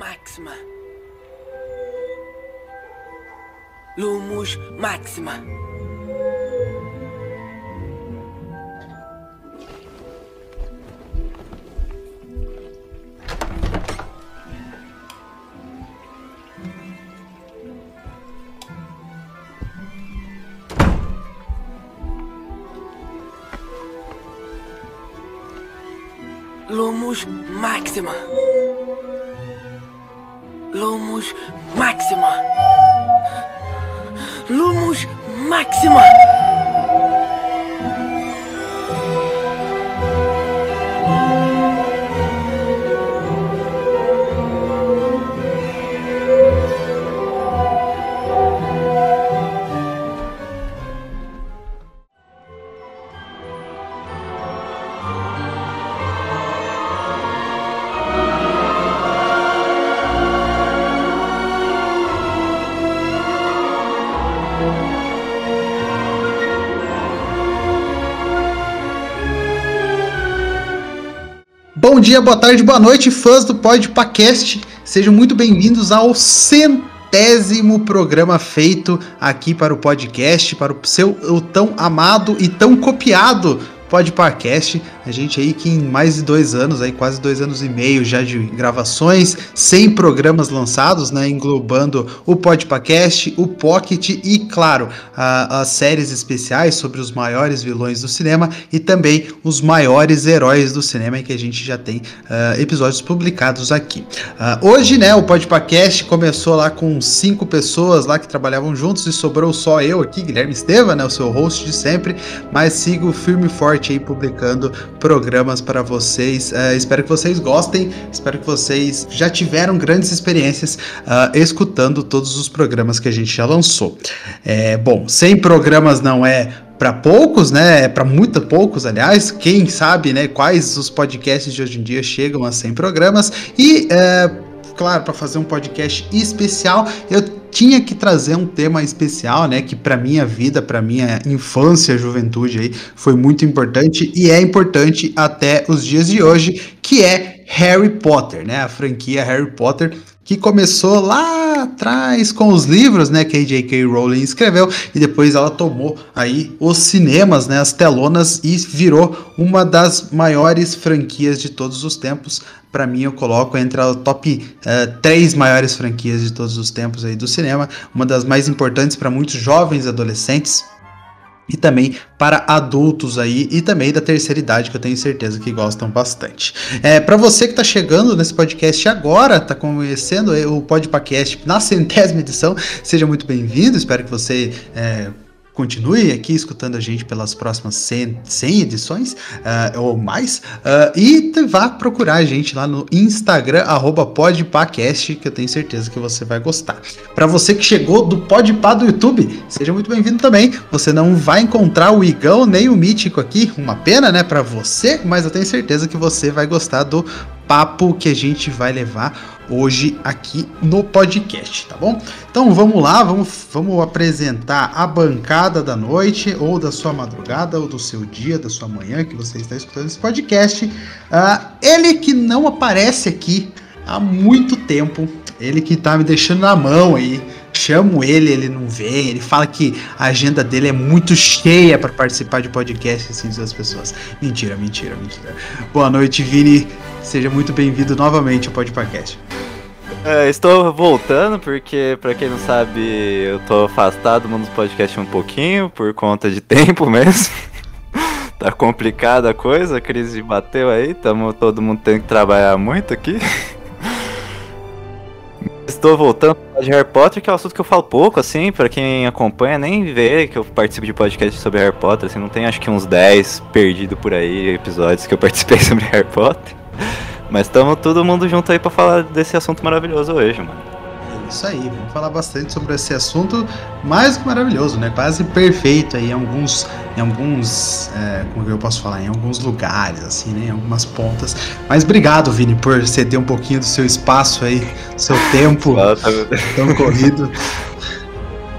Maxima. Lumus Maxima. Bom dia, boa tarde, boa noite, fãs do Podpacast. Sejam muito bem-vindos ao centésimo programa feito aqui para o podcast, para o seu o tão amado e tão copiado Podpacast. A gente aí que em mais de dois anos, aí quase dois anos e meio já de gravações, 100 programas lançados, né, englobando o Podpacast, o Pocket e, claro, as séries especiais sobre os maiores vilões do cinema e também os maiores heróis do cinema que a gente já tem uh, episódios publicados aqui. Uh, hoje, né, o Podpacast começou lá com cinco pessoas lá que trabalhavam juntos e sobrou só eu aqui, Guilherme Esteva, né, o seu host de sempre, mas sigo firme e forte aí publicando programas para vocês. Uh, espero que vocês gostem, espero que vocês já tiveram grandes experiências uh, escutando todos os programas que a gente já lançou. É, bom, 100 programas não é para poucos, né? Para muito poucos, aliás. Quem sabe, né? Quais os podcasts de hoje em dia chegam a 100 programas e é, claro, para fazer um podcast especial, eu tinha que trazer um tema especial, né, que para minha vida, para minha infância, juventude aí, foi muito importante e é importante até os dias de hoje, que é Harry Potter, né, a franquia Harry Potter, que começou lá atrás com os livros, né, que a J.K. Rowling escreveu e depois ela tomou aí os cinemas, né, as telonas e virou uma das maiores franquias de todos os tempos. Para mim, eu coloco entre a top uh, três maiores franquias de todos os tempos aí do cinema, uma das mais importantes para muitos jovens adolescentes e também para adultos aí e também da terceira idade que eu tenho certeza que gostam bastante. É, para você que está chegando nesse podcast agora, está conhecendo o Podpacast na centésima edição, seja muito bem-vindo. Espero que você é, continue aqui escutando a gente pelas próximas 100, 100 edições uh, ou mais uh, e vá procurar a gente lá no Instagram @podpacast que eu tenho certeza que você vai gostar. Para você que chegou do Podpah do YouTube, seja muito bem-vindo também. Você não vai encontrar o Igão nem o Mítico aqui, uma pena, né, para você, mas eu tenho certeza que você vai gostar do papo que a gente vai levar hoje aqui no podcast, tá bom? Então vamos lá, vamos, vamos apresentar a bancada da noite, ou da sua madrugada, ou do seu dia, da sua manhã, que você está escutando esse podcast. Uh, ele que não aparece aqui há muito tempo, ele que tá me deixando na mão aí. Chamo ele, ele não vem. Ele fala que a agenda dele é muito cheia para participar de podcast assim das pessoas. Mentira, mentira, mentira. Boa noite, Vini. Seja muito bem-vindo novamente ao podcast. É, estou voltando porque, para quem não sabe, eu tô afastado do mundo dos podcasts um pouquinho por conta de tempo mesmo. tá complicada a coisa, a crise bateu aí, tamo, todo mundo tem que trabalhar muito aqui. Estou voltando de Harry Potter, que é um assunto que eu falo pouco, assim, para quem acompanha, nem vê que eu participo de podcast sobre Harry Potter, assim, não tem acho que uns 10 perdidos por aí, episódios que eu participei sobre Harry Potter. Mas estamos todo mundo junto aí para falar desse assunto maravilhoso hoje, mano. É isso aí, vamos falar bastante sobre esse assunto mais que maravilhoso, né? Quase perfeito aí em alguns, em alguns, é, como eu posso falar, em alguns lugares, assim, né? Em algumas pontas. Mas obrigado, Vini, por ceder um pouquinho do seu espaço aí, do seu tempo tão corrido.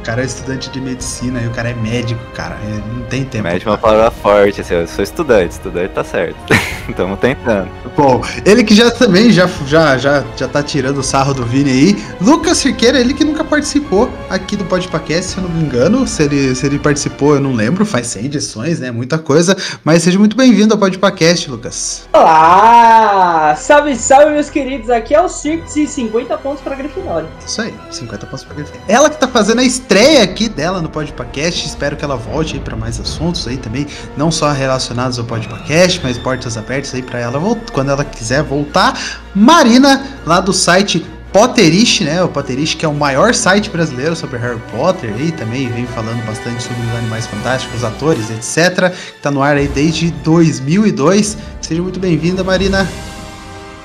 O cara é estudante de medicina e o cara é médico, cara. é- Não tem tempo. Médico é uma palavra forte, assim, eu sou estudante, estudante tá certo. Estamos tentando. Bom, ele que já também já, já, já, já tá tirando o sarro do Vini aí. Lucas Cirqueira, ele que nunca participou aqui do Podpacast, se eu não me engano. Se ele, se ele participou, eu não lembro. Faz 100 edições, né? Muita coisa. Mas seja muito bem-vindo ao Podpacast, Lucas. Olá! Salve, salve, meus queridos! Aqui é o Cirques e 50 pontos pra Grifinória. Isso aí, 50 pontos pra Grifinória. Ela que tá fazendo a estreia aqui dela no Podpacast. Espero que ela volte aí pra mais assuntos aí também. Não só relacionados ao Podpacast, mas portas abertas aí pra ela quando ela quiser voltar. Marina, lá do site Potterish, né? O Potterish, que é o maior site brasileiro sobre Harry Potter, aí também vem falando bastante sobre os animais fantásticos, os atores, etc. Tá no ar aí desde 2002. Seja muito bem-vinda, Marina.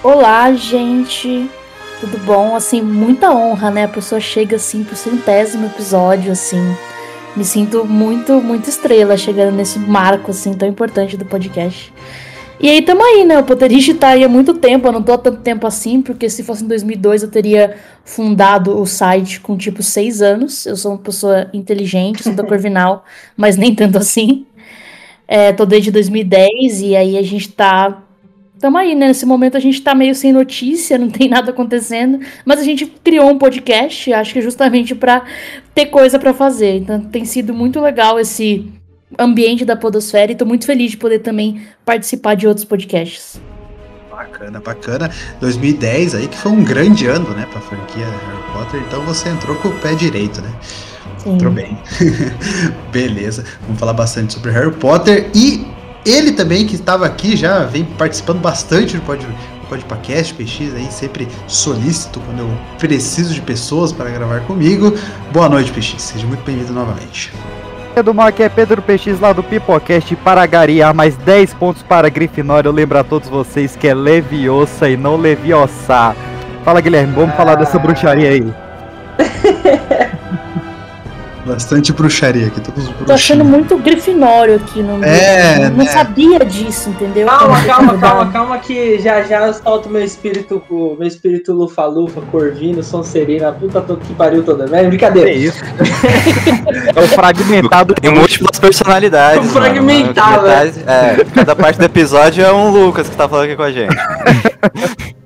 Olá, gente. Tudo bom? Assim, muita honra, né? A pessoa chega assim pro centésimo episódio, assim. Me sinto muito, muito estrela chegando nesse marco, assim, tão importante do podcast. E aí tamo aí, né? O Potterish tá aí há muito tempo, eu não tô há tanto tempo assim, porque se fosse em 2002 eu teria fundado o site com tipo seis anos. Eu sou uma pessoa inteligente, sou da Corvinal, mas nem tanto assim. É, tô desde 2010 e aí a gente tá Tamo aí, né? Nesse momento a gente tá meio sem notícia, não tem nada acontecendo, mas a gente criou um podcast, acho que justamente pra ter coisa pra fazer. Então tem sido muito legal esse ambiente da Podosfera e tô muito feliz de poder também participar de outros podcasts. Bacana, bacana. 2010 aí que foi um grande ano, né, pra franquia Harry Potter, então você entrou com o pé direito, né? Sim. Entrou bem. Beleza. Vamos falar bastante sobre Harry Potter e ele também que estava aqui já vem participando bastante do pod, do Podpacast, PX aí sempre solícito quando eu preciso de pessoas para gravar comigo. Boa noite, PX. Seja muito bem-vindo novamente. do mal aqui é Pedro PX lá do Pipocast para garear mais 10 pontos para a Grifinória. Eu lembro a todos vocês que é Leviosa e não Leviosa. Fala Guilherme, vamos falar dessa bruxaria aí. Bastante bruxaria aqui, todos Tô achando muito grifinório aqui no É, não né? sabia disso, entendeu? Calma, calma, calma, calma, que já já eu solto meu espírito, meu espírito lufa-lufa, corvino, sonserina, a puta que pariu toda, né? Brincadeira. isso? é o fragmentado. Tem múltiplas personalidades. mano. Fragmentado, Metade- É, cada parte do episódio é um Lucas que tá falando aqui com a gente.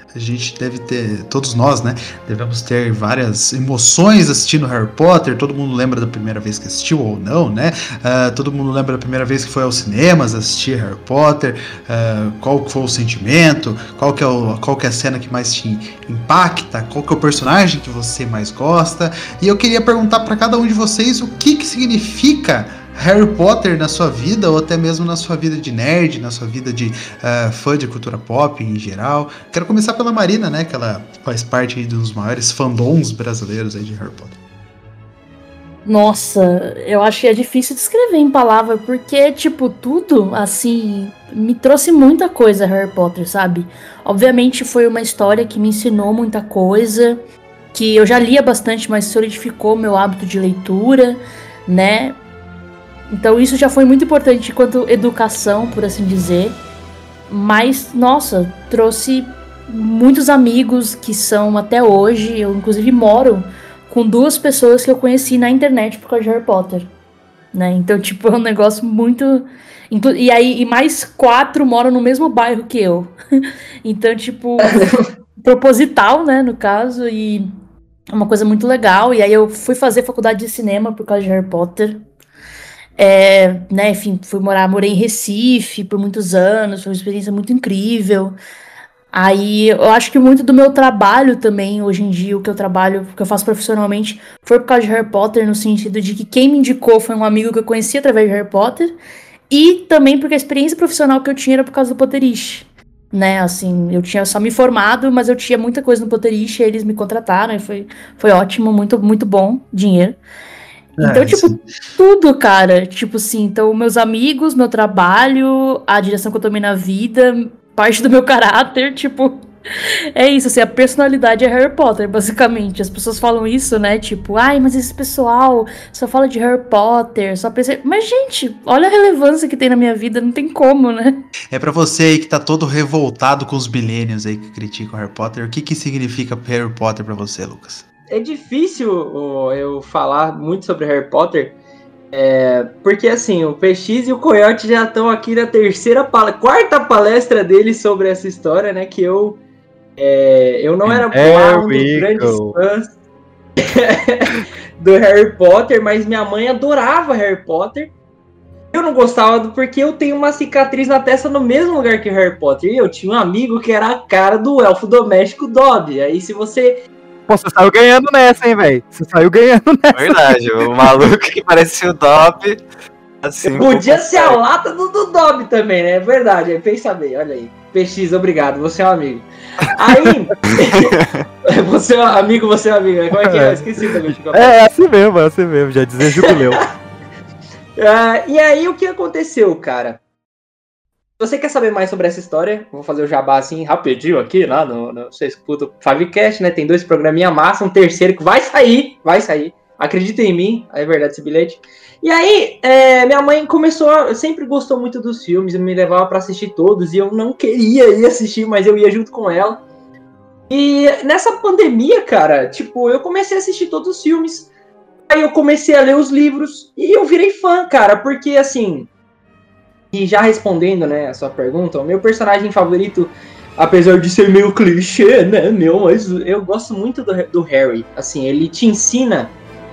a gente deve ter, todos nós, né, devemos ter várias emoções assistindo Harry Potter. Todo mundo lembra da primeira vez que assistiu ou não, né? Ah, todo mundo lembra da primeira vez que foi aos cinemas assistir Harry Potter. Ah, qual foi o sentimento? Qual que é o, qual que é a cena que mais te impacta? Qual que é o personagem que você mais gosta? E eu queria perguntar para cada um de vocês o que que significa Harry Potter na sua vida, ou até mesmo na sua vida de nerd, na sua vida de ah, fã de cultura pop em geral. Quero começar pela Marina, né? Que ela faz parte aí dos maiores fandoms brasileiros aí de Harry Potter. Nossa, eu acho que é difícil descrever em palavra, porque, tipo, tudo, assim, me trouxe muita coisa Harry Potter, sabe? Obviamente foi uma história que me ensinou muita coisa, que eu já lia bastante, mas solidificou meu hábito de leitura, né? Então isso já foi muito importante quanto educação, por assim dizer. Mas, nossa, trouxe muitos amigos que são até hoje, eu inclusive moro com duas pessoas que eu conheci na internet por causa de Harry Potter. Né? Então, tipo, é um negócio muito. E aí, e mais quatro moram no mesmo bairro que eu. então, tipo, proposital, né, no caso, e é uma coisa muito legal. E aí eu fui fazer faculdade de cinema por causa de Harry Potter. É, né, enfim, fui morar, morei em Recife por muitos anos, foi uma experiência muito incrível. Aí eu acho que muito do meu trabalho também, hoje em dia, o que eu trabalho, o que eu faço profissionalmente, foi por causa de Harry Potter, no sentido de que quem me indicou foi um amigo que eu conheci através de Harry Potter, e também porque a experiência profissional que eu tinha era por causa do Potterish. né? Assim, eu tinha só me formado, mas eu tinha muita coisa no Potterish, eles me contrataram e foi, foi ótimo, muito, muito bom dinheiro. Então, É, tipo, sim. tudo, cara. Tipo assim, então, meus amigos, meu trabalho, a direção que eu tomei na vida, parte do meu caráter, tipo. É isso, assim, a personalidade é Harry Potter, basicamente. As pessoas falam isso, né? Tipo, ai, mas esse pessoal só fala de Harry Potter, só pensa. Mas, gente, olha a relevância que tem na minha vida, não tem como, né? É pra você aí que tá todo revoltado com os milênios aí que criticam Harry Potter, o que que significa Harry Potter pra você, Lucas? É difícil eu falar muito sobre Harry Potter, é, porque assim, o PX e o Coyote já estão aqui na terceira, pala- quarta palestra deles sobre essa história, né? Que eu, é, eu não era lá um dos grandes fãs do Harry Potter, mas minha mãe adorava Harry Potter. Eu não gostava porque eu tenho uma cicatriz na testa no mesmo lugar que o Harry Potter. E eu tinha um amigo que era a cara do elfo doméstico Dobby. Aí se você Pô, você saiu ganhando nessa, hein, velho? Você saiu ganhando nessa. Verdade, o maluco que parecia o Dop. Assim, Podia ser a lata do, do Dobby também, né? É verdade, pensa bem, olha aí. PX, obrigado, você é um amigo. Aí, você é um amigo, você é um amigo. Como é que é? Eu esqueci também. de É, é assim mesmo, é assim mesmo. Já dizia jubileu. Ah, e aí, o que aconteceu, cara? Você quer saber mais sobre essa história, vou fazer o jabá assim rapidinho aqui, lá no, no você escuta o Favicast, né? Tem dois programinha massa, um terceiro que vai sair, vai sair. Acredita em mim, é verdade esse bilhete. E aí, é, minha mãe começou, a, sempre gostou muito dos filmes, me levava pra assistir todos e eu não queria ir assistir, mas eu ia junto com ela. E nessa pandemia, cara, tipo, eu comecei a assistir todos os filmes. Aí eu comecei a ler os livros e eu virei fã, cara, porque assim. E já respondendo, né, a sua pergunta, o meu personagem favorito, apesar de ser meio clichê, né, meu, mas eu gosto muito do, do Harry. Assim, ele te ensina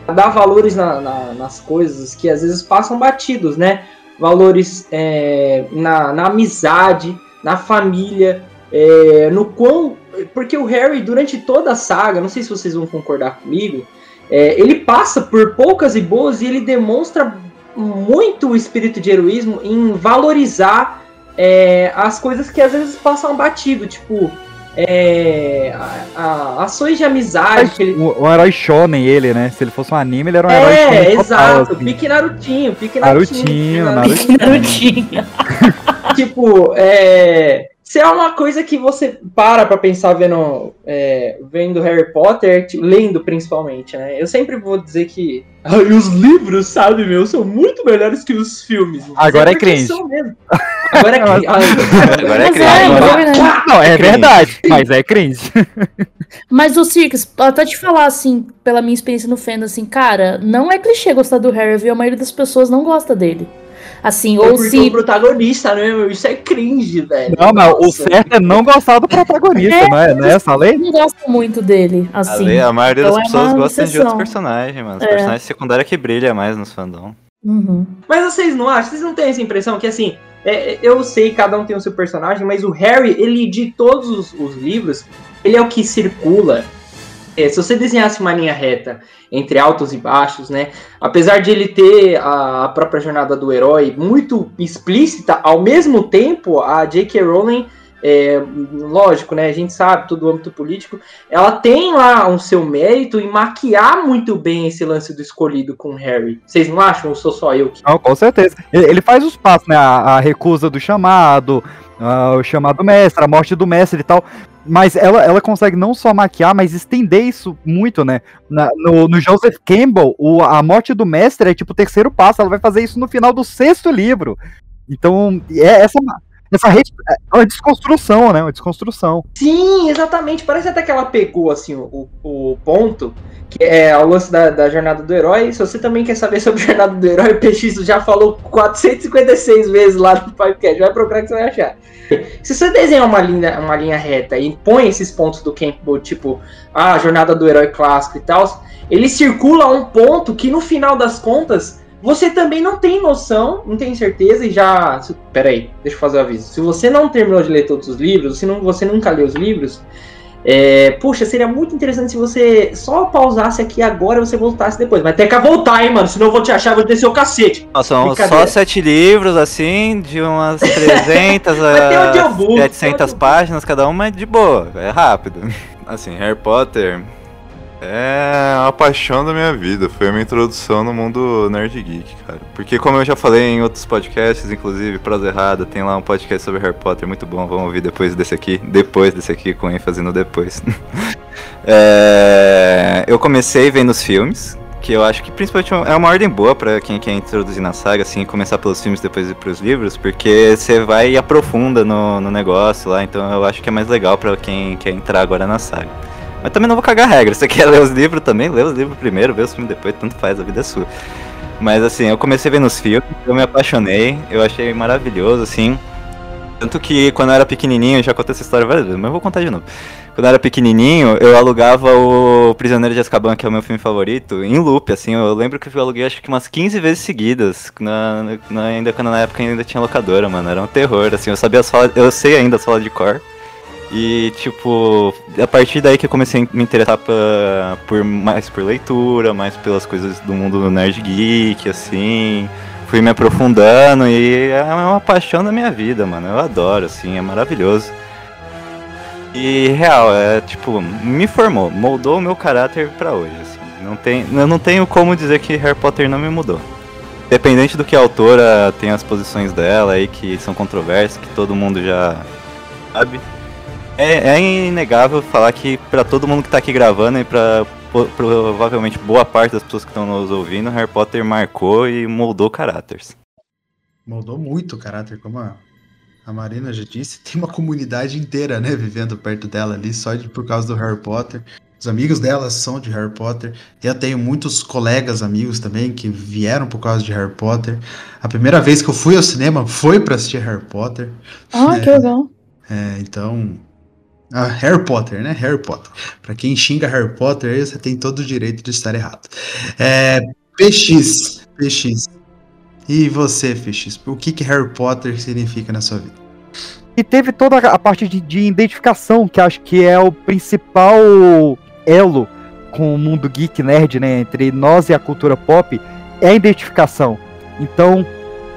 a dar valores na- na- nas coisas que às vezes passam batidos, né? Valores é, na, na amizade, na família, é, no quão. Porque o Harry, durante toda a saga, não sei se vocês vão concordar comigo, é, ele passa por poucas e boas e ele demonstra muito o espírito de heroísmo em valorizar é, as coisas que às vezes passam batido, tipo é, a- a- ações de amizade que ele Um, um herói shonen ele, né? Se ele fosse um anime, ele era um herói é, shonen total, exato. assim. Pique Narutinho, pique Narutinho, Narutinho. Narutinho. tipo, é. Se é uma coisa que você para pra pensar vendo, é, vendo Harry Potter, lendo principalmente, né? Eu sempre vou dizer que "Ai, os livros, sabe, meu, são muito melhores que os filmes. Agora é cringe. Agora é cringe. Agora é cringe. é, é Agora- verdade. Não, é cringe. verdade, mas é cringe. Mas o Circus, até te falar assim, pela minha experiência no fandom, assim, cara, não é clichê gostar do Harry, viu? A maioria das pessoas não gosta dele. Assim, ou porque se. o protagonista, né, meu? Isso é cringe, velho. Não, mas o certo é não gostar do protagonista, É, não é? Não é essa a lei? não gostam muito dele, A, assim. lei- a maioria das Então é pessoas uma gostam de outros personagens, mano. Os É. personagens secundários que brilham mais nos fandom. Uhum. Mas vocês não acham? Vocês não têm essa impressão que assim, é, é, eu sei, cada um tem o seu personagem, mas o Harry, ele de todos os, os livros, ele é o que circula. É, se você desenhasse uma linha reta entre altos e baixos, né? Apesar de ele ter a, a própria jornada do herói muito explícita, ao mesmo tempo a J.K. Rowling, é, lógico, né? A gente sabe todo o âmbito político, ela tem lá um seu mérito em maquiar muito bem esse lance do escolhido com Harry. Vocês não acham? Ou sou só eu que Não, com certeza. Ele, faz os passos, né? A, a recusa do chamado, ah, o chamado do mestre, a morte do mestre e tal. Mas ela, ela consegue não só maquiar, mas estender isso muito, né? Na- no, no Joseph Campbell, o, a morte do mestre é tipo o terceiro passo. Ela vai fazer isso no final do sexto livro. Então, é essa, essa re- é uma desconstrução, né? Uma desconstrução. Sim, exatamente. Parece até que ela pegou assim o, o ponto, que é o lance da, da jornada do herói. Se você também quer saber sobre a jornada do herói, o PX já falou 456 vezes lá no podcast. Vai procurar que você vai achar. Se você desenhar uma linha, uma linha reta e põe esses pontos do Campbell, tipo a jornada do herói clássico e tal, ele circula um ponto que no final das contas você também não tem noção, não tem certeza e já. se- Pera aí, deixa eu fazer o aviso. Se você não terminou de ler todos os livros, se não, você nunca leu os livros, É, puxa, seria muito interessante se você só pausasse aqui agora e você voltasse depois. Mas tem que voltar, hein, mano? Senão eu vou te achar, vou descer o cacete. Ó, São só sete livros, assim, de umas 300 Mas tem a audiobook, tem 700 audiobook. páginas cada uma, é de boa, é rápido. Assim, Harry Potter é a paixão da minha vida, foi a minha introdução no mundo nerd geek, cara. Porque como eu já falei em outros podcasts, inclusive Prosa Errada, tem lá um podcast sobre Harry Potter muito bom, vamos ouvir depois desse aqui, depois desse aqui, com ênfase no depois. É, eu comecei vendo os filmes, que eu acho que principalmente é uma ordem boa pra quem quer introduzir na saga, assim, começar pelos filmes depois ir pros livros, porque você vai e aprofunda no, no negócio lá, então eu acho que é mais legal pra quem quer entrar agora na saga. Mas também não vou cagar regra, você quer ler os livros também, lê os livros primeiro, vê os filmes depois, tanto faz, a vida é sua. Mas assim, eu comecei vendo os filmes, eu me apaixonei, eu achei maravilhoso, assim. Tanto que quando eu era pequenininho, já contei essa história várias vezes, mas eu vou contar de novo. Quando eu era pequenininho, eu alugava o Prisioneiro de Azkaban, que é o meu filme favorito, em loop, assim. Eu lembro que eu aluguei acho que umas 15 vezes seguidas, na, na- ainda quando na época ainda tinha locadora, mano. Era um terror, assim. Eu sabia as falas, eu sei ainda as falas de cor. E, tipo, a partir daí que eu comecei a me interessar pra- por, mais por leitura, mais pelas coisas do mundo do nerd geek, assim. Fui me aprofundando e é uma paixão da minha vida, mano. Eu adoro, assim, é maravilhoso. E real, é tipo, me formou, moldou o meu caráter pra hoje, assim. Não tem, eu não tenho como dizer que Harry Potter não me mudou. Independente do que a autora tem as posições dela aí que são controversas, que todo mundo já sabe. É, é inegável falar que pra todo mundo que tá aqui gravando e pra po- provavelmente boa parte das pessoas que estão nos ouvindo, Harry Potter marcou e moldou caráteres. Moldou muito o caráter, como a, a Marina já disse. Tem uma comunidade inteira, né, vivendo perto dela ali, só de, por causa do Harry Potter. Os amigos dela são de Harry Potter. Eu tenho muitos colegas amigos também que vieram por causa de Harry Potter. A primeira vez que eu fui ao cinema foi pra assistir Harry Potter. Ah, que legal. É, então. Ah, Harry Potter, né? Harry Potter. Pra quem xinga Harry Potter, você tem todo o direito de estar errado. É, PX. PX. E você, PX? O que, que Harry Potter significa na sua vida? E teve toda a parte de, de identificação, que acho que é o principal elo com o mundo geek nerd, né? Entre nós e a cultura pop, é a identificação. Então,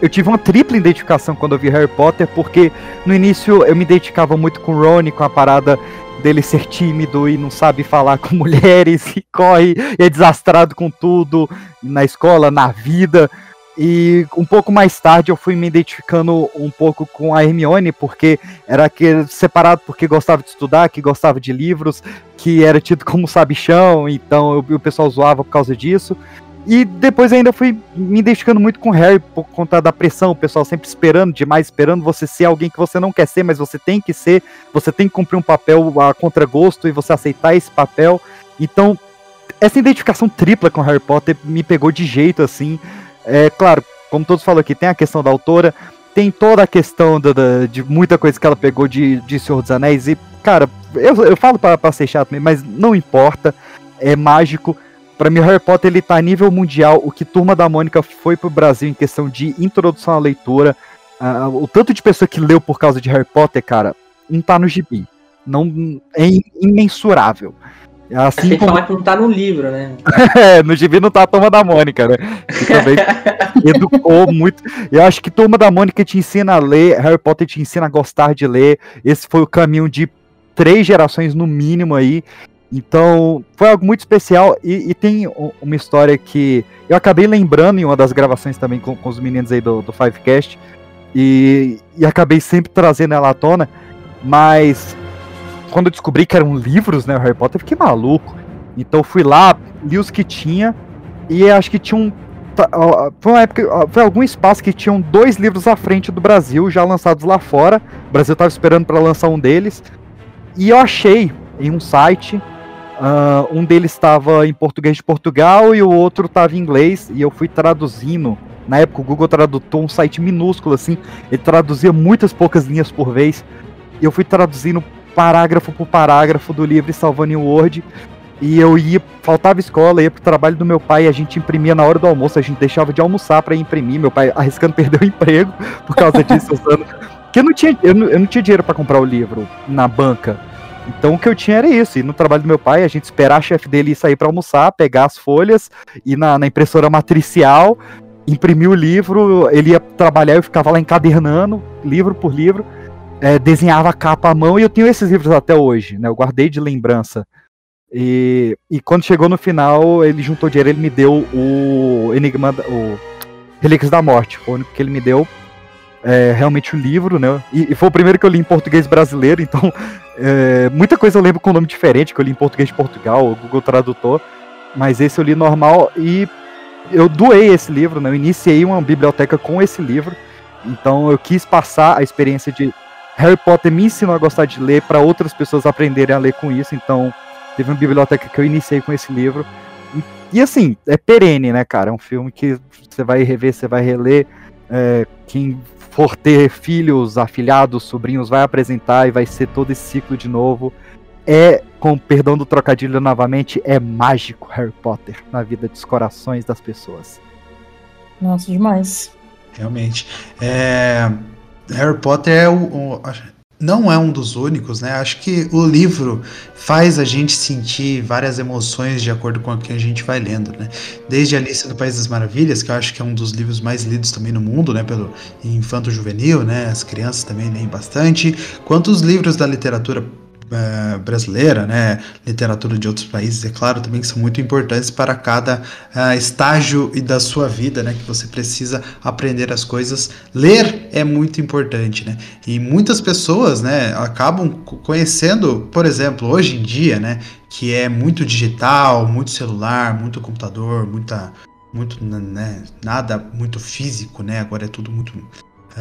eu tive uma tripla identificação quando eu vi Harry Potter, porque no início eu me identificava muito com o Rony, com a parada dele ser tímido e não sabe falar com mulheres, e corre, e é desastrado com tudo, na escola, na vida. E um pouco mais tarde eu fui me identificando um pouco com a Hermione, porque era aquele separado porque gostava de estudar, que gostava de livros, que era tido como sabichão, então eu- o pessoal zoava por causa disso. E depois ainda fui me identificando muito com o Harry por conta da pressão, o pessoal sempre esperando demais, esperando você ser alguém que você não quer ser, mas você tem que ser, você tem que cumprir um papel a contragosto e você aceitar esse papel. Então, essa identificação tripla com Harry Potter me pegou de jeito assim. É claro, como todos falam aqui, tem a questão da autora, tem toda a questão da, da- de muita coisa que ela pegou de, de Senhor dos Anéis. E, cara, eu, eu falo pra ser chato mesmo, mas não importa. É mágico. Pra mim, Harry Potter ele tá a nível mundial. O que Turma da Mônica foi pro Brasil em questão de introdução à leitura. ah, o tanto de pessoa que leu por causa de Harry Potter, cara, não tá no gibi. Não, é imensurável. Assim que como falar que não tá no livro, né? é, no gibi não tá a Turma da Mônica, né? Que também educou muito. Eu acho que Turma da Mônica te ensina a ler, Harry Potter te ensina a gostar de ler. Esse foi o caminho de três gerações no mínimo aí. Então, foi algo muito especial. E, e tem uma história que eu acabei lembrando em uma das gravações também com, com os meninos aí do, do Fivecast. E, e acabei sempre trazendo ela à tona. Mas quando eu descobri que eram livros, né, Harry Potter, eu fiquei maluco. Então fui lá, li os que tinha, e acho que tinha um. Foi uma época, foi algum espaço que tinham dois livros à frente do Brasil, já lançados lá fora. O Brasil tava esperando para lançar um deles. E eu achei em um site. Ah, um deles estava em português de Portugal e o outro estava em inglês. E eu fui traduzindo. Na época o Google Tradutor, um site minúsculo assim, ele traduzia muitas poucas linhas por vez. E eu fui traduzindo parágrafo por parágrafo do livro salvando em Word. E eu ia, faltava escola, ia pro trabalho do meu pai, a gente imprimia na hora do almoço, a gente deixava de almoçar para imprimir, meu pai arriscando perder o emprego por causa disso, usando. Porque eu não tinha, eu não, eu não tinha dinheiro para comprar o livro na banca. Então o que eu tinha era isso. E no trabalho do meu pai, a gente esperar a chefe dele sair para almoçar, pegar as folhas, ir na, na impressora matricial, imprimir o livro, ele ia trabalhar, eu ficava lá encadernando, livro por livro, é, desenhava a capa à mão e eu tenho esses livros até hoje, né? Eu guardei de lembrança. E, e quando chegou no final, ele juntou dinheiro, ele me deu o Enigma, o Relíquias da Morte, o único que ele me deu. É, realmente o livro, né? E, e foi o primeiro que eu li em português brasileiro, então é, muita coisa eu lembro com nome diferente, que eu li em português de Portugal, o Google Tradutor, mas esse eu li normal e eu doei esse livro, né? Eu iniciei uma biblioteca com esse livro, então eu quis passar a experiência de Harry Potter me ensinou a gostar de ler para outras pessoas aprenderem a ler com isso, então teve uma biblioteca que eu iniciei com esse livro. E, e, assim, é perene, né, cara? É um filme que você vai rever, você vai reler. é, quem for ter filhos, afilhados, sobrinhos, vai apresentar e vai ser todo esse ciclo de novo. É, com perdão do trocadilho novamente, é mágico Harry Potter na vida dos corações das pessoas. Nossa, demais. Realmente. É, Harry Potter é o, o- não é um dos únicos, né? Acho que o livro faz a gente sentir várias emoções de acordo com o que a gente vai lendo, né? Desde Alice no País das Maravilhas, que eu acho que é um dos livros mais lidos também no mundo, né? Pelo infanto juvenil, né? As crianças também leem bastante. Quanto os livros da literatura eh, brasileira, né? Literatura de outros países, é claro, também que são muito importantes para cada ah, estágio e da sua vida, né? Que você precisa aprender as coisas. Ler é muito importante, né? E muitas pessoas, né? Acabam co- conhecendo, por exemplo, hoje em dia, né? Que é muito digital, muito celular, muito computador, muita, muito, né? Nada muito físico, né? Agora é tudo muito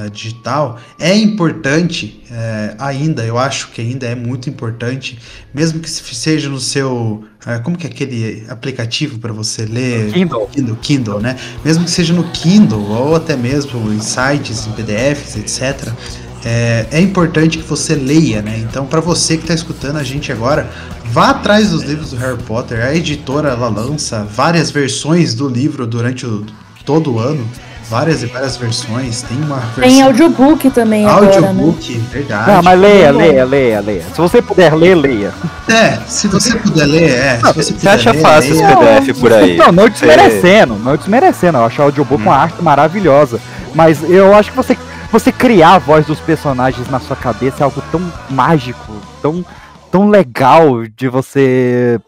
digital. É importante eh, ainda, eu acho que ainda é muito importante, mesmo que se- seja no seu, ah, como que é aquele aplicativo para você ler? Kindle. Kindle, Kindle, né? Mesmo que seja no Kindle ou até mesmo em sites, em PDFs, etc. É, é importante que você leia, né? Então, para você que está escutando a gente agora, vá atrás dos livros do Harry Potter. A editora ela lança várias versões do livro durante o, todo o ano, várias e várias versões. Tem uma versão Tem audiobook também agora, né? audiobook, verdade. Não, mas leia, leia, leia, leia. Se você puder ler, leia. É, se você puder ler, é. Se você, Você puder acha ler, fácil esse leia. PDF por aí? Não, não desmerecendo, não desmerecendo. Eu acho o audiobook uma arte maravilhosa. Mas eu acho que você, você criar a voz dos personagens na sua cabeça é algo tão mágico, tão, tão legal de você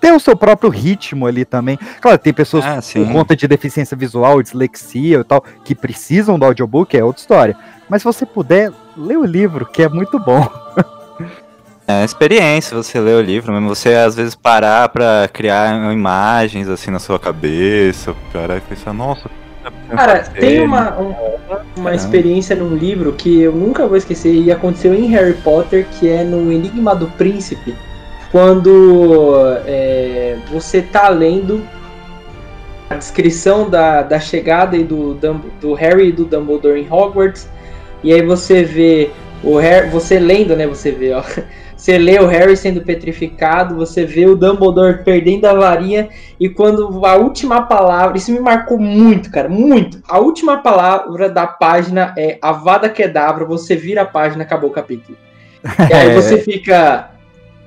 ter o seu próprio ritmo ali também. Claro, tem pessoas Ah, por conta de deficiência visual, dislexia e tal, que precisam do audiobook, é outra história. Mas se você puder, lê o livro, que é muito bom. É uma experiência você ler o livro, mesmo você às vezes parar pra criar imagens assim na sua cabeça, parar e pensar, nossa. Cara, pode tem uma, um- uma Caramba. experiência num livro que eu nunca vou esquecer e aconteceu em Harry Potter, que é no Enigma do Príncipe, quando é, você tá lendo a descrição da, da chegada e do, do Harry e do Dumbledore em Hogwarts, e aí você vê o Harry, você lendo, né, você vê, ó, você lê o Harry sendo petrificado, você vê o Dumbledore perdendo a varinha e quando a última palavra, isso me marcou muito, cara, muito. A última palavra da página é Avada Kedavra, você vira a página, acabou o capítulo. E aí É. você fica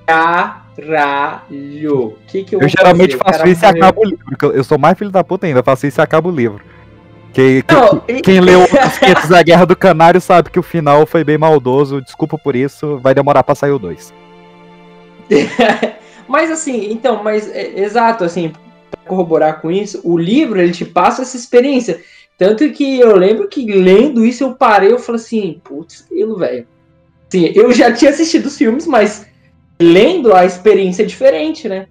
caralho. O que que eu, Eu geralmente fazer? Faço cara isso e acabo o livro. Eu eu sou mais filho da puta ainda, eu faço isso e acabo o livro. Que, que- Não, e- quem leu os 500 da Guerra do Canário sabe que o final foi bem maldoso. Desculpa por isso, vai demorar pra sair o 2. mas assim, então, mas é, exato, assim, pra corroborar com isso, o livro ele te passa essa experiência. Tanto que eu lembro que lendo isso eu parei, eu falei assim, putz, aquilo, velho. Sim, eu já tinha assistido os filmes, mas lendo a experiência é diferente, né?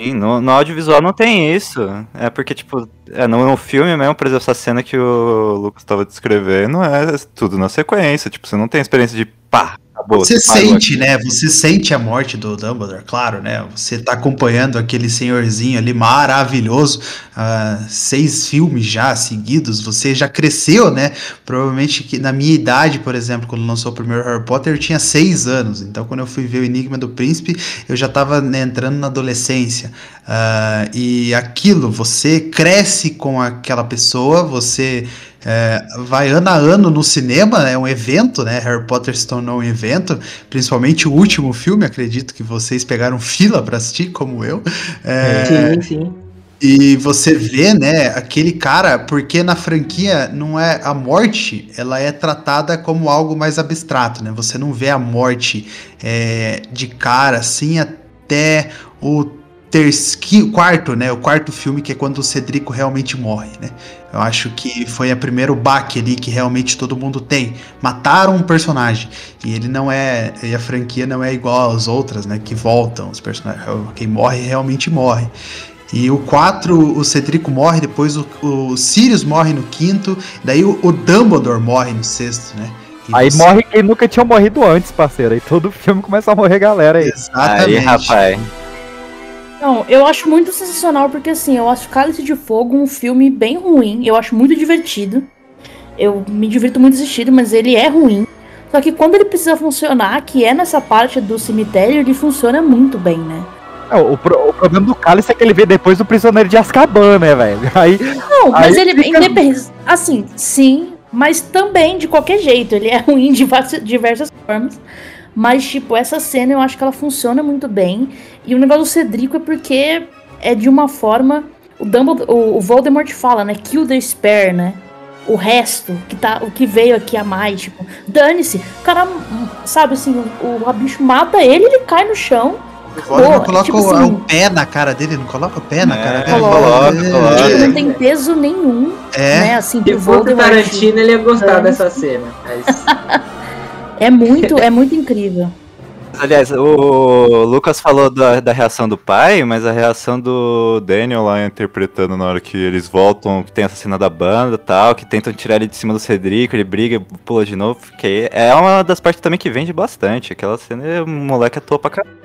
Sim, no, no audiovisual não tem isso. É porque, tipo, é, no, no filme mesmo, por exemplo, essa cena que o Lucas tava descrevendo é tudo na sequência. Tipo, você não tem experiência de pá, acabou. Você sente, né? Você sente a morte do Dumbledore, claro, né? Você tá acompanhando aquele senhorzinho ali maravilhoso, ah, seis filmes já seguidos, você já cresceu, né? Provavelmente que na minha idade, por exemplo, quando lançou o primeiro Harry Potter, eu tinha seis anos. Então, quando eu fui ver o Enigma do Príncipe, eu já tava né, entrando na adolescência. Ah, e aquilo, você cresce com aquela pessoa, você é, vai ano a ano no cinema, é um evento, né? Harry Potter se tornou um evento, principalmente o último filme, acredito que vocês pegaram fila para assistir, como eu. É, Sim, sim. e você vê, né, aquele cara, porque na franquia não é a morte, ela é tratada como algo mais abstrato, né? Você não vê a morte é, de cara assim até o terceiro, quarto, né? O quarto filme que é quando o Cedrico realmente morre, né? Eu acho que foi a primeiro baque ali que realmente todo mundo tem. Mataram um personagem e ele não é, e a franquia não é igual às outras, né? Que voltam os personagens, quem morre realmente morre. E o 4, o Cedrico morre, depois o, o Sirius morre no quinto, daí o, o Dumbledore morre no sexto, né? E Aí você- morre quem nunca tinha morrido antes, parceiro. Aí todo filme começa a morrer galera aí. Exatamente. Aí, rapaz. Não, eu acho muito sensacional porque assim, eu acho Cálice de Fogo um filme bem ruim. Eu acho muito divertido. Eu me divirto muito assistindo, mas ele é ruim. Só que quando ele precisa funcionar, que é nessa parte do cemitério, ele funciona muito bem, né? É, o, pro- o problema do Cálice é que ele veio depois do Prisioneiro de Azkaban, né, velho? Aí, Não, mas Aí ele fica- independe. Assim, sim, mas também de qualquer jeito. Ele é ruim de várias- diversas formas. Mas, tipo, essa cena eu acho que ela funciona muito bem. E o negócio do Cedrico é porque é de uma forma. O Dumbledore, o, Voldemort fala, né? Kill the spare, né? O resto, que tá, o que veio aqui a mais, tipo, dane-se. O cara, sabe assim, o, o bicho mata ele, ele cai no chão. O Voldemort Pô, coloca tipo o, assim- o pé na cara dele, não coloca o pé na É, cara dele? coloca, É, coloca. Ele não tem peso nenhum, É, né? Assim, Se Voldemort. Tarantino, ele ia gostar Dane-se. dessa cena. Mas... É muito, é muito incrível. Aliás, o Lucas falou da, da reação do pai, mas a reação do Daniel lá interpretando na hora que eles voltam, que tem essa cena da banda e tal, que tentam tirar ele de cima do Cedrico, ele briga, pula de novo, que é uma das partes também que vende bastante. Aquela cena, o moleque atua pra caralho.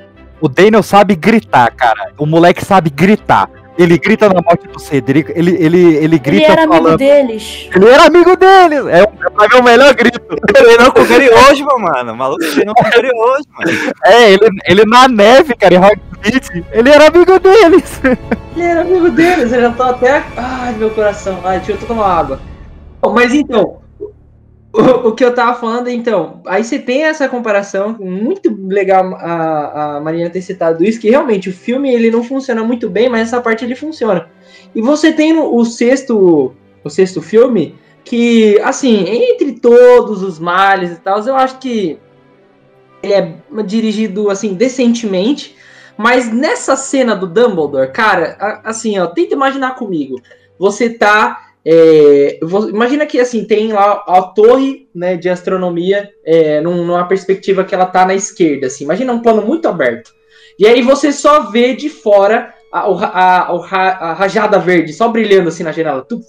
o Daniel sabe gritar, cara. O moleque sabe gritar. Ele grita na morte do Cedrico, ele, ele, ele Ele grita era amigo falando. deles. Ele era amigo dele! É, é o melhor grito. Treinou com o Gary Oldman, mano. O maluco treinou com o Gary Oldman. É, ele, ele na neve, cara, em ele era amigo deles. Ele era amigo deles, eu já tô até. Ai, meu coração. Ai, deixa eu tomar água. Bom, Mas então, o, o que eu tava falando, então, aí você tem essa comparação, muito legal a, a Marina ter citado isso, que realmente o filme ele não funciona muito bem, mas essa parte ele funciona. E você tem no- o sexto, o sexto filme, que, assim, entre todos os males e tal, eu acho que ele é dirigido, assim, decentemente, mas nessa cena do Dumbledore, cara, assim, ó, tenta imaginar comigo. Você tá. É, vo- imagina que assim, tem lá a torre né, de astronomia é, num- numa perspectiva que ela tá na esquerda. Assim, imagina um plano muito aberto. E aí você só vê de fora a, a- ra- a rajada verde, só brilhando assim na janela. Tuf.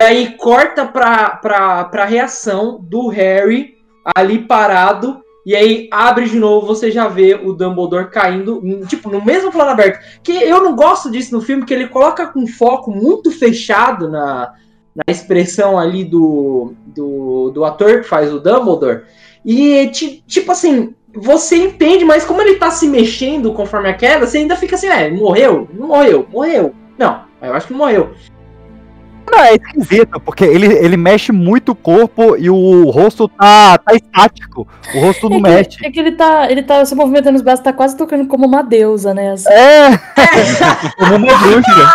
E aí corta pra, pra reação do Harry ali parado. E aí abre de novo, você já vê o Dumbledore caindo, em- tipo, no mesmo plano aberto. Que eu não gosto disso no filme, que ele coloca com foco muito fechado na, na expressão ali do, do, do ator que faz o Dumbledore. E, ti- tipo assim, você entende, mas como ele tá se mexendo conforme a queda, você ainda fica assim, é, morreu? Não morreu, morreu. Não, eu acho que morreu. Não, é esquisito, porque ele, ele mexe muito o corpo e o rosto tá, tá estático. O rosto não é, mexe. que, é que ele tá, ele tá se movimentando os braços, tá quase tocando como uma deusa, né? assim. É! Como uma bruxa.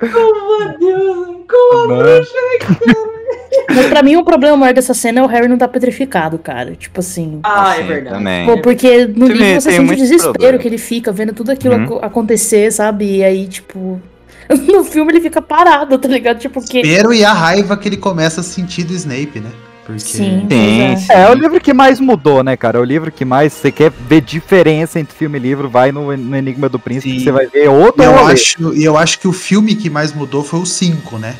Como Deus, como Mas pra mim o problema maior dessa cena é o Harry não tá petrificado, cara. Tipo assim. Ah, é Assim, verdade. Também. Pô, porque no livro você sente o desespero problema. que ele fica vendo tudo aquilo Uhum. aco- acontecer, sabe? E aí, tipo. No filme ele fica parado, tá ligado? Tipo, que. Pero e a raiva que ele começa a sentir do Snape, né? Porque Sim. Sim, Pois sim. É, é o livro que mais mudou, né, cara? É o livro que mais você quer ver diferença entre filme e livro, vai no, no Enigma do Príncipe, Sim. que você vai ver outro E eu, acho, e eu acho que o filme que mais mudou foi o 5, né?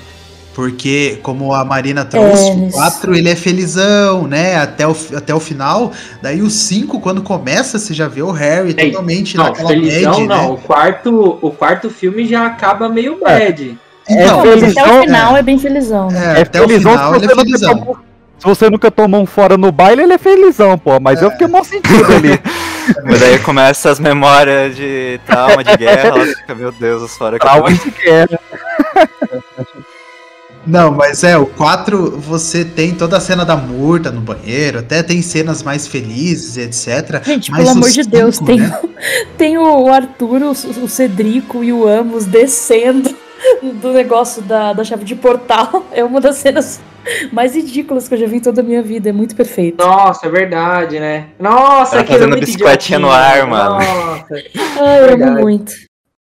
Porque, como a Marina trouxe, É, o isso. 4 ele é felizão, né? Até o, até o final. Daí o 5, quando começa, você já vê o Harry Ei, totalmente Não, naquela felizão bad, não. né? O quarto, o quarto filme já acaba meio bad. É Então, Não, mas até felizão, o final é, bem felizão. né? é, até o felizão final se ele é você nunca felizão. tomou- Se você nunca tomou um fora no baile, ele é felizão, pô. Mas eu fiquei mal sentido ali. Mas aí começa as memórias de trauma, de guerra, ela fica, meu Deus, os fora que eu Trauma de guerra. Não, mas é, o 4 você tem toda a cena da murta no banheiro, até tem cenas mais felizes, etc. Gente, mas pelo amor de Deus, cinco, tem, né? tem o Arthur, o, o Cedrico e o Amos descendo do negócio da, da chave de portal. É uma das cenas mais ridículas que eu já vi em toda a minha vida. É muito perfeito. Nossa, é verdade, né? Nossa, Tá aquilo é fazendo bicicletinha no ar, mano. Nossa. Ai, eu Verdade. amo muito.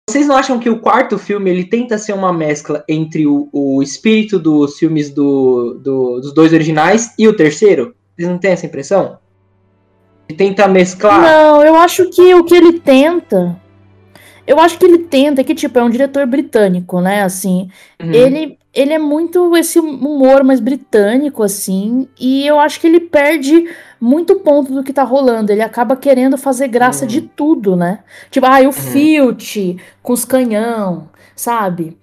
Vocês não acham que o quarto filme ele tenta ser uma mescla entre o, o espírito dos filmes do, do- dos dois originais e o terceiro? Vocês não têm essa impressão? Ele tenta mesclar. Não, eu acho que o que ele tenta. Eu acho que ele tenta, que, tipo, é um diretor britânico, né? Assim, Uhum. ele, ele é muito esse humor mais britânico, assim, e eu acho que ele perde muito ponto do que tá rolando. Ele acaba querendo fazer graça Uhum. de tudo, né? Tipo, ah, o Filt com os canhão, sabe?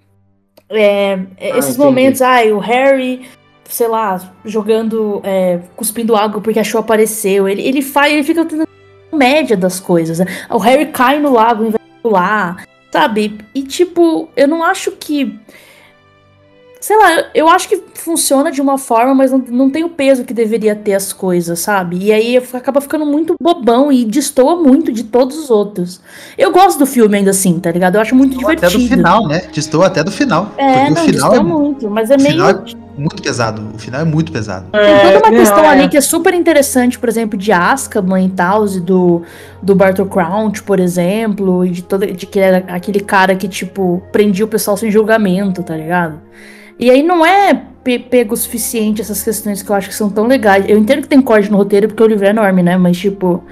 É, é, Ah, esses momentos, ai, o Harry, sei lá, jogando, é, cuspindo água porque achou apareceu. Ele, ele faz, ele fica tendo média das coisas. né? O Harry cai no lago em vez de pular, sabe? E tipo, eu não acho que. Sei lá, eu acho que funciona de uma forma, mas não, não tem o peso que deveria ter as coisas, sabe? E aí acaba ficando muito bobão e destoa muito de todos os outros. Eu gosto do filme ainda assim, tá ligado? Eu acho muito Distou até divertido. do final, né? Distou até do final. É, porque não, o final destoa é, muito, mas é meio. é muito pesado. O final é muito pesado. Tem toda uma É, questão é. ali que é super interessante, por exemplo, de Azkaban e tal, e do, do Bartol Crouch, por exemplo, e de, todo, de que era aquele cara que, tipo, prendia o pessoal sem julgamento, tá ligado? E aí não é pe- pego o suficiente essas questões que eu acho que são tão legais. Eu entendo que tem corte no roteiro porque o livro é enorme, né? Mas, tipo,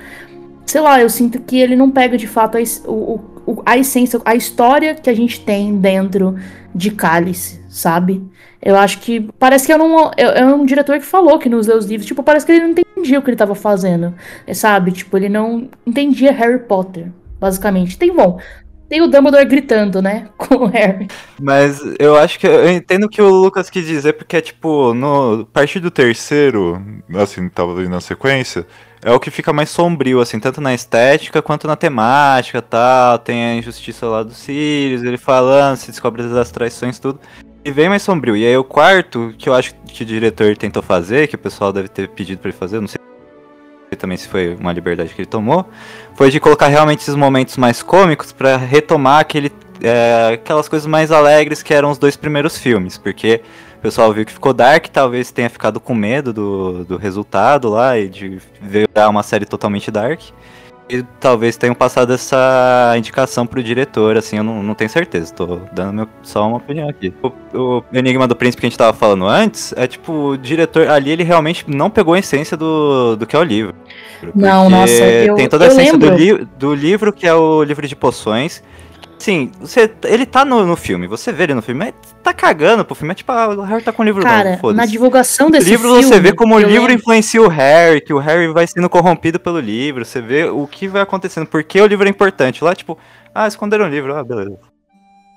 sei lá, eu sinto que ele não pega de fato a, es- o, o- a essência, a história que a gente tem dentro de Cálice, sabe? Eu acho que. Parece que era um, é é um diretor que falou que nos seus livros, tipo, parece que ele não entendia o que ele tava fazendo. é, Sabe? Tipo, ele não entendia Harry Potter, basicamente. Tem bom. Tem o Dumbledore gritando, né? Com o Harry. Mas eu acho que eu entendo o que o Lucas quis dizer, porque é tipo, no partir do terceiro, assim, tava na sequência, é o que fica mais sombrio, assim, tanto na estética quanto na temática tal. Tem a injustiça lá dos Sirius, ele falando, se descobre as traições, tudo. E vem mais sombrio. E aí o quarto, que eu acho que o diretor tentou fazer, que o pessoal deve ter pedido pra ele fazer, não sei também se foi uma liberdade que ele tomou, foi de colocar realmente esses momentos mais cômicos pra retomar aquele é, aquelas coisas mais alegres que eram os dois primeiros filmes, porque o pessoal viu que ficou dark, talvez tenha ficado com medo do, do resultado lá e de virar uma série totalmente dark. E talvez tenham passado essa indicação pro diretor, assim, eu não, não tenho certeza, tô dando meu- só uma opinião aqui. O, o Enigma do Príncipe que a gente tava falando antes, é tipo, o diretor ali, ele realmente não pegou a essência do, do que é o livro. Não, nossa, eu- Tem toda a essência do, li do livro, que é o livro de poções. Sim, você, ele tá no, no filme, você vê ele no filme, mas tá cagando pro filme, é tipo, ah, o Harry tá com o livro Cara, novo, na divulgação desse livro filme. você vê como o livro lembro- influencia o Harry, que o Harry vai sendo corrompido pelo livro, você vê o que vai acontecendo, porque o livro é importante. Lá, tipo, ah, esconderam o livro, ah, beleza.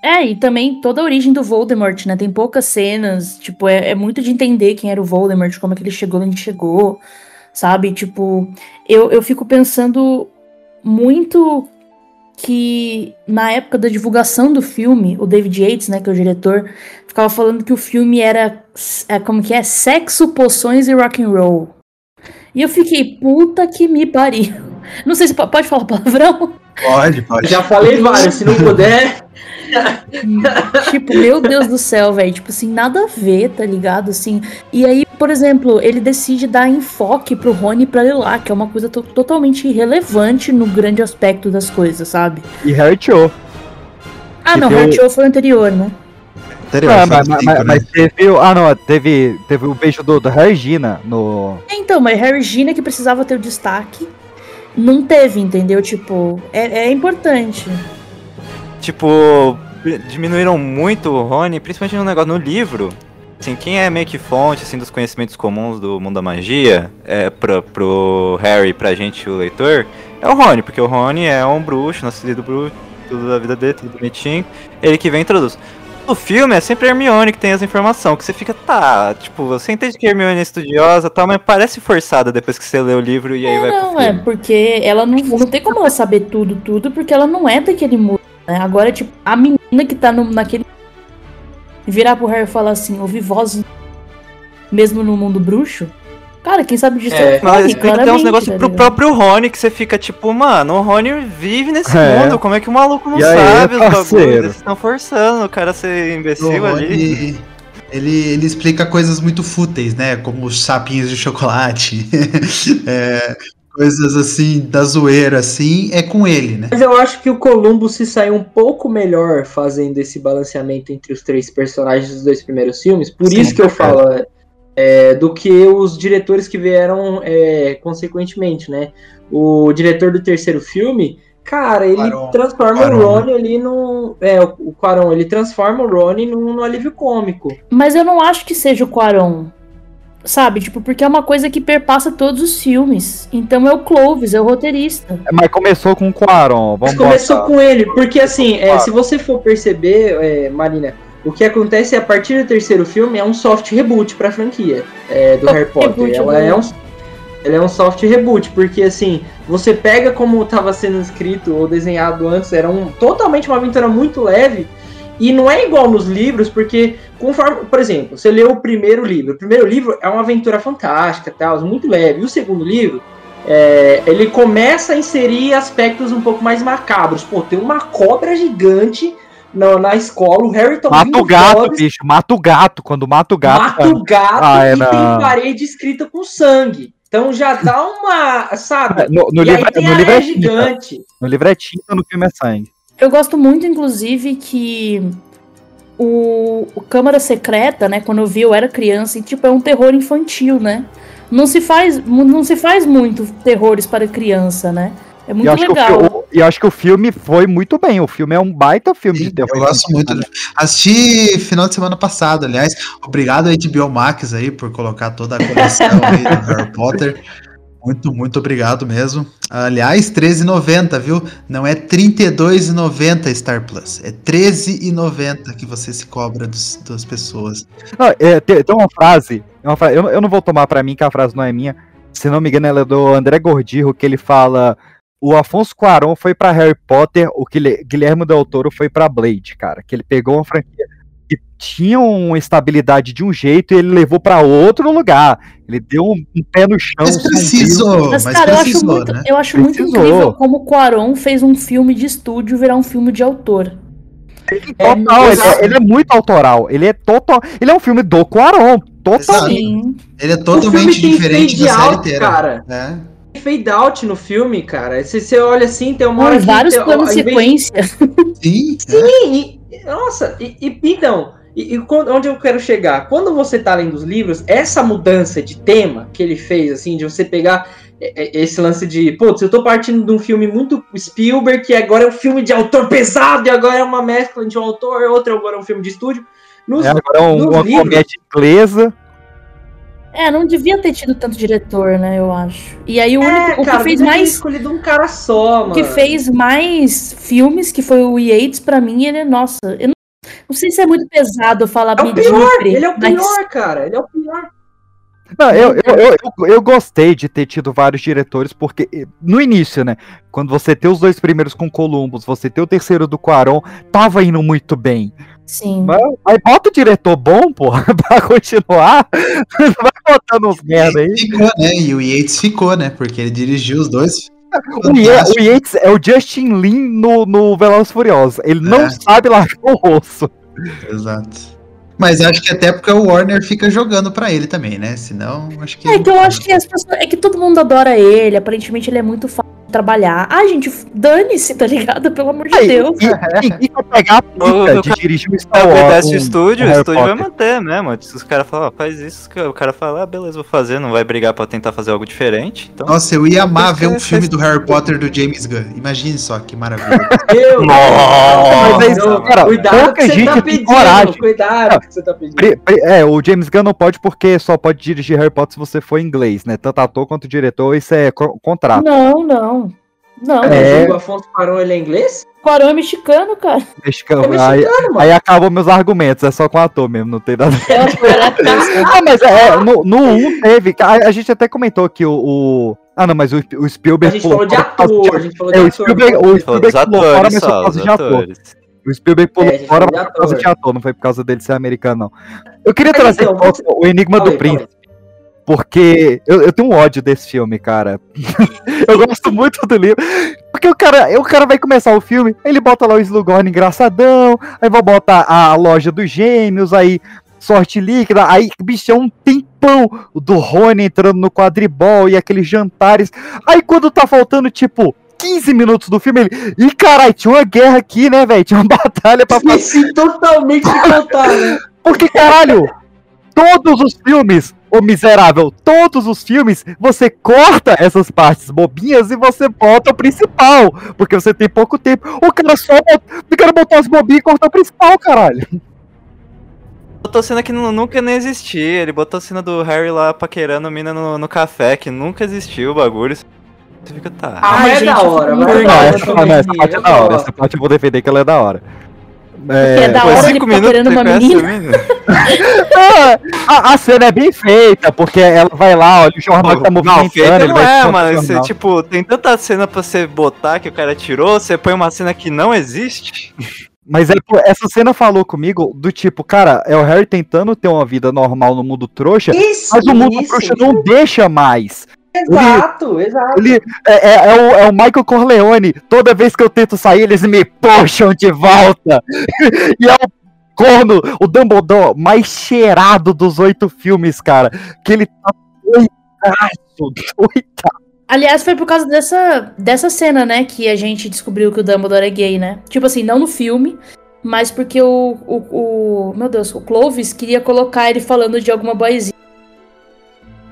É, e também toda a origem do Voldemort, né? Tem poucas cenas, tipo, é, é muito de entender quem era o Voldemort, como é que ele chegou onde chegou, sabe? Tipo, eu, eu fico pensando muito que na época da divulgação do filme, o David Yates, né, que é o diretor, ficava falando que o filme era, é, como que é, sexo, poções e rock and roll. E eu fiquei, puta que me pariu. Não sei se po- pode falar palavrão. Pode, pode. Já falei vários, se não puder. Tipo, meu Deus do céu, velho. Tipo assim, nada a ver, tá ligado? Assim. E aí, por exemplo, ele decide dar enfoque pro Rony e pra Lilac, que é uma coisa to- totalmente irrelevante no grande aspecto das coisas, sabe? E Harry Cho. Ah, Que não, deu- Heart Show foi o anterior, né? Anterior, Ah, mas, mas- né? mas teve. o- Ah, não, teve, teve o beijo do, do Regina no. É, Então, mas Harry Gina que precisava ter o destaque, não teve, entendeu? Tipo, é, é importante. Tipo, diminuíram muito o Rony, principalmente no negócio, no livro. Assim, quem é meio que fonte, assim, dos conhecimentos comuns do mundo da magia, é, pro, pro Harry, pra gente, o leitor, é o Rony, porque o Rony é um bruxo, nascido bruxo, tudo da vida dele, tudo bonitinho, ele que vem e introduz. No filme é sempre a Hermione que tem as informações, que você fica, tá, tipo, você entende que a Hermione é estudiosa e tal, mas parece forçada depois que você lê o livro e aí vai pro Não, é, porque ela não, não tem como ela saber tudo, tudo, porque ela não é daquele mundo, né? Agora, tipo, a menina que tá no, naquele virar pro Harry e falar assim, ouvir vozes mesmo no mundo bruxo. Cara, quem sabe disso É, é, o Mas explica tem uns negócios tá pro próprio Rony que você fica tipo, mano, o Rony vive nesse É. mundo, como é que o maluco não E aí, sabe os parceiro? bagulhos? Eles estão forçando o cara a ser O imbecil ali. Rony, ele, ele explica coisas muito fúteis, né? Como os sapinhos de chocolate. É, coisas assim, da zoeira, assim, é com ele, né? Mas eu acho que o Columbo se saiu um pouco melhor fazendo esse balanceamento entre os três personagens dos dois primeiros filmes. Por Sim, isso que eu é. falo, é, do que os diretores que vieram é, consequentemente, né? O diretor do terceiro filme, cara, ele Quaron. transforma Quaron, o Ronnie ali num. É, o, Quaron, ele transforma o Ronnie num, num alívio cômico. Mas eu não acho que seja o Quaron. Sabe? Tipo, porque é uma coisa que perpassa todos os filmes. Então é o Clovis, é o roteirista. Mas começou com o Quaron. Mas Vamos começou botar. com ele, porque assim, é, se você for perceber, é, Marina, o que acontece a partir do terceiro filme é um soft reboot pra franquia é, do Harry Potter. Reboot Ela do- é, um, ela é um soft reboot, porque assim, você pega como estava sendo escrito ou desenhado antes, era um, totalmente uma aventura muito leve. E não é igual nos livros, porque conforme, por exemplo, você leu o primeiro livro. O primeiro livro é uma aventura fantástica, tal, muito leve. E o segundo livro, é, ele começa a inserir aspectos um pouco mais macabros. Pô, tem uma cobra gigante na, na escola, o Harry tá Mata o gato, vozes, bicho. Mata o gato. Quando mata o gato. mata o gato Ah, é, e tem parede escrita com sangue. Então já dá uma, sabe? No, no e livro, aí tem no livro é areia tinta. gigante. No livro é tinta, no filme é sangue. Eu gosto muito, inclusive, que o, o Câmara Secreta, né, quando eu vi, eu era criança, e tipo, é um terror infantil, né? Não se faz, não se faz muito terrores para criança, né? É E muito eu, acho que o, legal. o- e acho que o filme foi muito bem. O filme é um baita filme de Sim, terror. eu gosto muito. Assisti final de semana passado, aliás. Obrigado aí de Biomax aí por colocar toda a coleção aí do Harry Potter. Muito, muito obrigado mesmo. Aliás, R$13,90, viu? Não é R$32,90 Star Plus. É R$13,90 que você se cobra dos- das pessoas. Não, é, tem, tem uma frase, uma frase eu, eu não vou tomar pra mim que a frase não é minha. Se não me engano, ela é do André Gordirro, que ele fala: o Afonso Cuarón foi pra Harry Potter, o Guilher- Guilherme Del Toro foi pra Blade, cara. Que ele pegou uma franquia que tinha uma estabilidade de um jeito e ele levou pra outro lugar. Ele deu um, um pé no chão. Mas precisou, Mas, mas cara, eu acho, precisou, muito, né? eu acho muito Precisou. incrível como o Quaron fez um filme de estúdio virar um filme de autor. Total, É, ele, é, ele é muito autoral. Ele é total. Ele é um filme do Cuarón. Totalmente. Sim. Ele é totalmente diferente da série inteira. cara. É. Tem fade out no filme, cara. Se você olha assim, tem uma hora que vários planos sequência. Sim, é. Sim, e- nossa, e, e- então, e, e quando- onde eu quero chegar? Quando você tá lendo os livros, essa mudança de tema que ele fez, assim, de você pegar é, é, esse lance de, putz, eu tô partindo de um filme muito Spielberg, que agora é um filme de autor pesado, e agora é uma mescla de um autor, outro agora é um filme de estúdio. Nos, É, agora é um- uma livros- comédia inglesa. É, não devia ter tido tanto diretor, né, eu acho. E aí o único é, o cara, que fez mais escolhido um cara só, mano. o que fez mais filmes, que foi o Yates, pra mim, ele é, nossa, eu não, não sei se é muito pesado falar É o pior, ele é o mas- pior, cara, ele é o pior. Não, eu, eu, eu, eu, eu gostei de ter tido vários diretores, porque eh, no início, né? Quando você tem os dois primeiros com Columbus, você tem o terceiro do Quaron, tava indo muito bem. Sim. Mas, aí bota o diretor bom, porra, pra continuar. Vai botando uns merda aí. Ficou, né? E o Yates ficou, né? Porque ele dirigiu os dois. O, Ye- o Yates é o Justin Lin no, no Velozes e Furiosos. Ele não É. sabe largar o osso. Exato. Mas acho que até porque o Warner fica jogando pra ele também, né? Senão, acho que. É que eu acho que as pessoas. É que todo mundo adora ele, aparentemente ele é muito fácil trabalhar. Ai, gente, dane-se, tá ligado? Pelo amor de Aí, Deus. E, e, e pra pegar a o de dirigir um Se Star Wars. obedece o um- estúdio, um o estúdio vai manter mesmo. Se os caras falam, faz isso, o cara fala, ah, beleza, vou fazer, não vai brigar pra tentar fazer algo diferente. Então, Nossa, eu ia amar ver um filme do Harry Potter do James Gunn. Imagine só que maravilha. Meu, Mas é cara, cuidado pouca que você gente tá pedindo, coragem. cuidado que você tá pedindo. É, o James Gunn não pode porque só pode dirigir Harry Potter se você for inglês, né? Tanto ator quanto diretor, isso é co- contrato. Não, não. Não, É. O Afonso Parão, ele é inglês? Quarão é mexicano, cara. Mexicano, É aí, mexicano, mano. aí acabam meus argumentos, é só com ator mesmo, não tem nada. Atriz. Ah, mas é, no, no 1 teve. A, a gente até comentou que o. o- Ah, não, mas o, o A Spielberg. gente falou de ator, a gente falou de É, o ator. Spielberg, o falou dos Spielberg pulou fora, atores mas só por causa de ator. atores. O Spielberg pulou É, fora por causa ator. de ator, não foi por causa dele ser americano, não. Eu queria Mas trazer então, volta o Enigma do aí, aí. Príncipe. Porque eu, eu tenho um ódio desse filme, cara. eu gosto muito do livro. Porque o cara, o cara vai começar o filme, ele bota lá o Slughorn engraçadão, aí vai botar a loja dos gêmeos, aí sorte líquida, aí, bicho, é um tempão do Rony entrando no quadribol e aqueles jantares. Aí quando tá faltando, tipo, 15 minutos do filme, ele. Ih, caralho, tinha uma guerra aqui, né, velho? Tinha uma batalha pra fazer. Esqueci totalmente de contar, né? Porque, caralho, todos os filmes, ô miserável, todos os filmes, você corta essas partes bobinhas e você bota o principal. Porque você tem pouco tempo. O cara só bot- o cara botou as bobinhas e cortou o principal, caralho. Botou cena que nu- nunca nem existia. Ele botou cena do Harry lá paquerando a mina no, no café, que nunca existiu o bagulho. Você fica, tá. Ah, Ai, mas é gente, da hora, mas é da hora essa, parte é da hora. Essa parte eu vou defender que ela é da hora. Porque é da hora ele tá minutos querendo uma menina. Ah, a, a cena é bem feita, porque ela vai lá, olha o jornal que tá Não, movimentando. feita ele não vai é, mano. Você, tipo, tem tanta cena pra você botar que o cara tirou, você põe uma cena que não existe. Mas é, essa cena falou comigo do tipo, cara, é o Harry tentando ter uma vida normal no mundo trouxa, Isso, mas o mundo isso, trouxa não deixa mais. Exato, exato. Ele é, é- é o, é o Michael Corleone. Toda vez que eu tento sair, eles me puxam de volta. e é o corno, o Dumbledore mais cheirado dos oito filmes, cara. Que ele tá doidaço, doidaço. Aliás, foi por causa dessa, dessa cena, né, que a gente descobriu que o Dumbledore é gay, né? Tipo assim, não no filme, mas porque o, o, o- meu Deus, o Clovis queria colocar ele falando de alguma boizinha.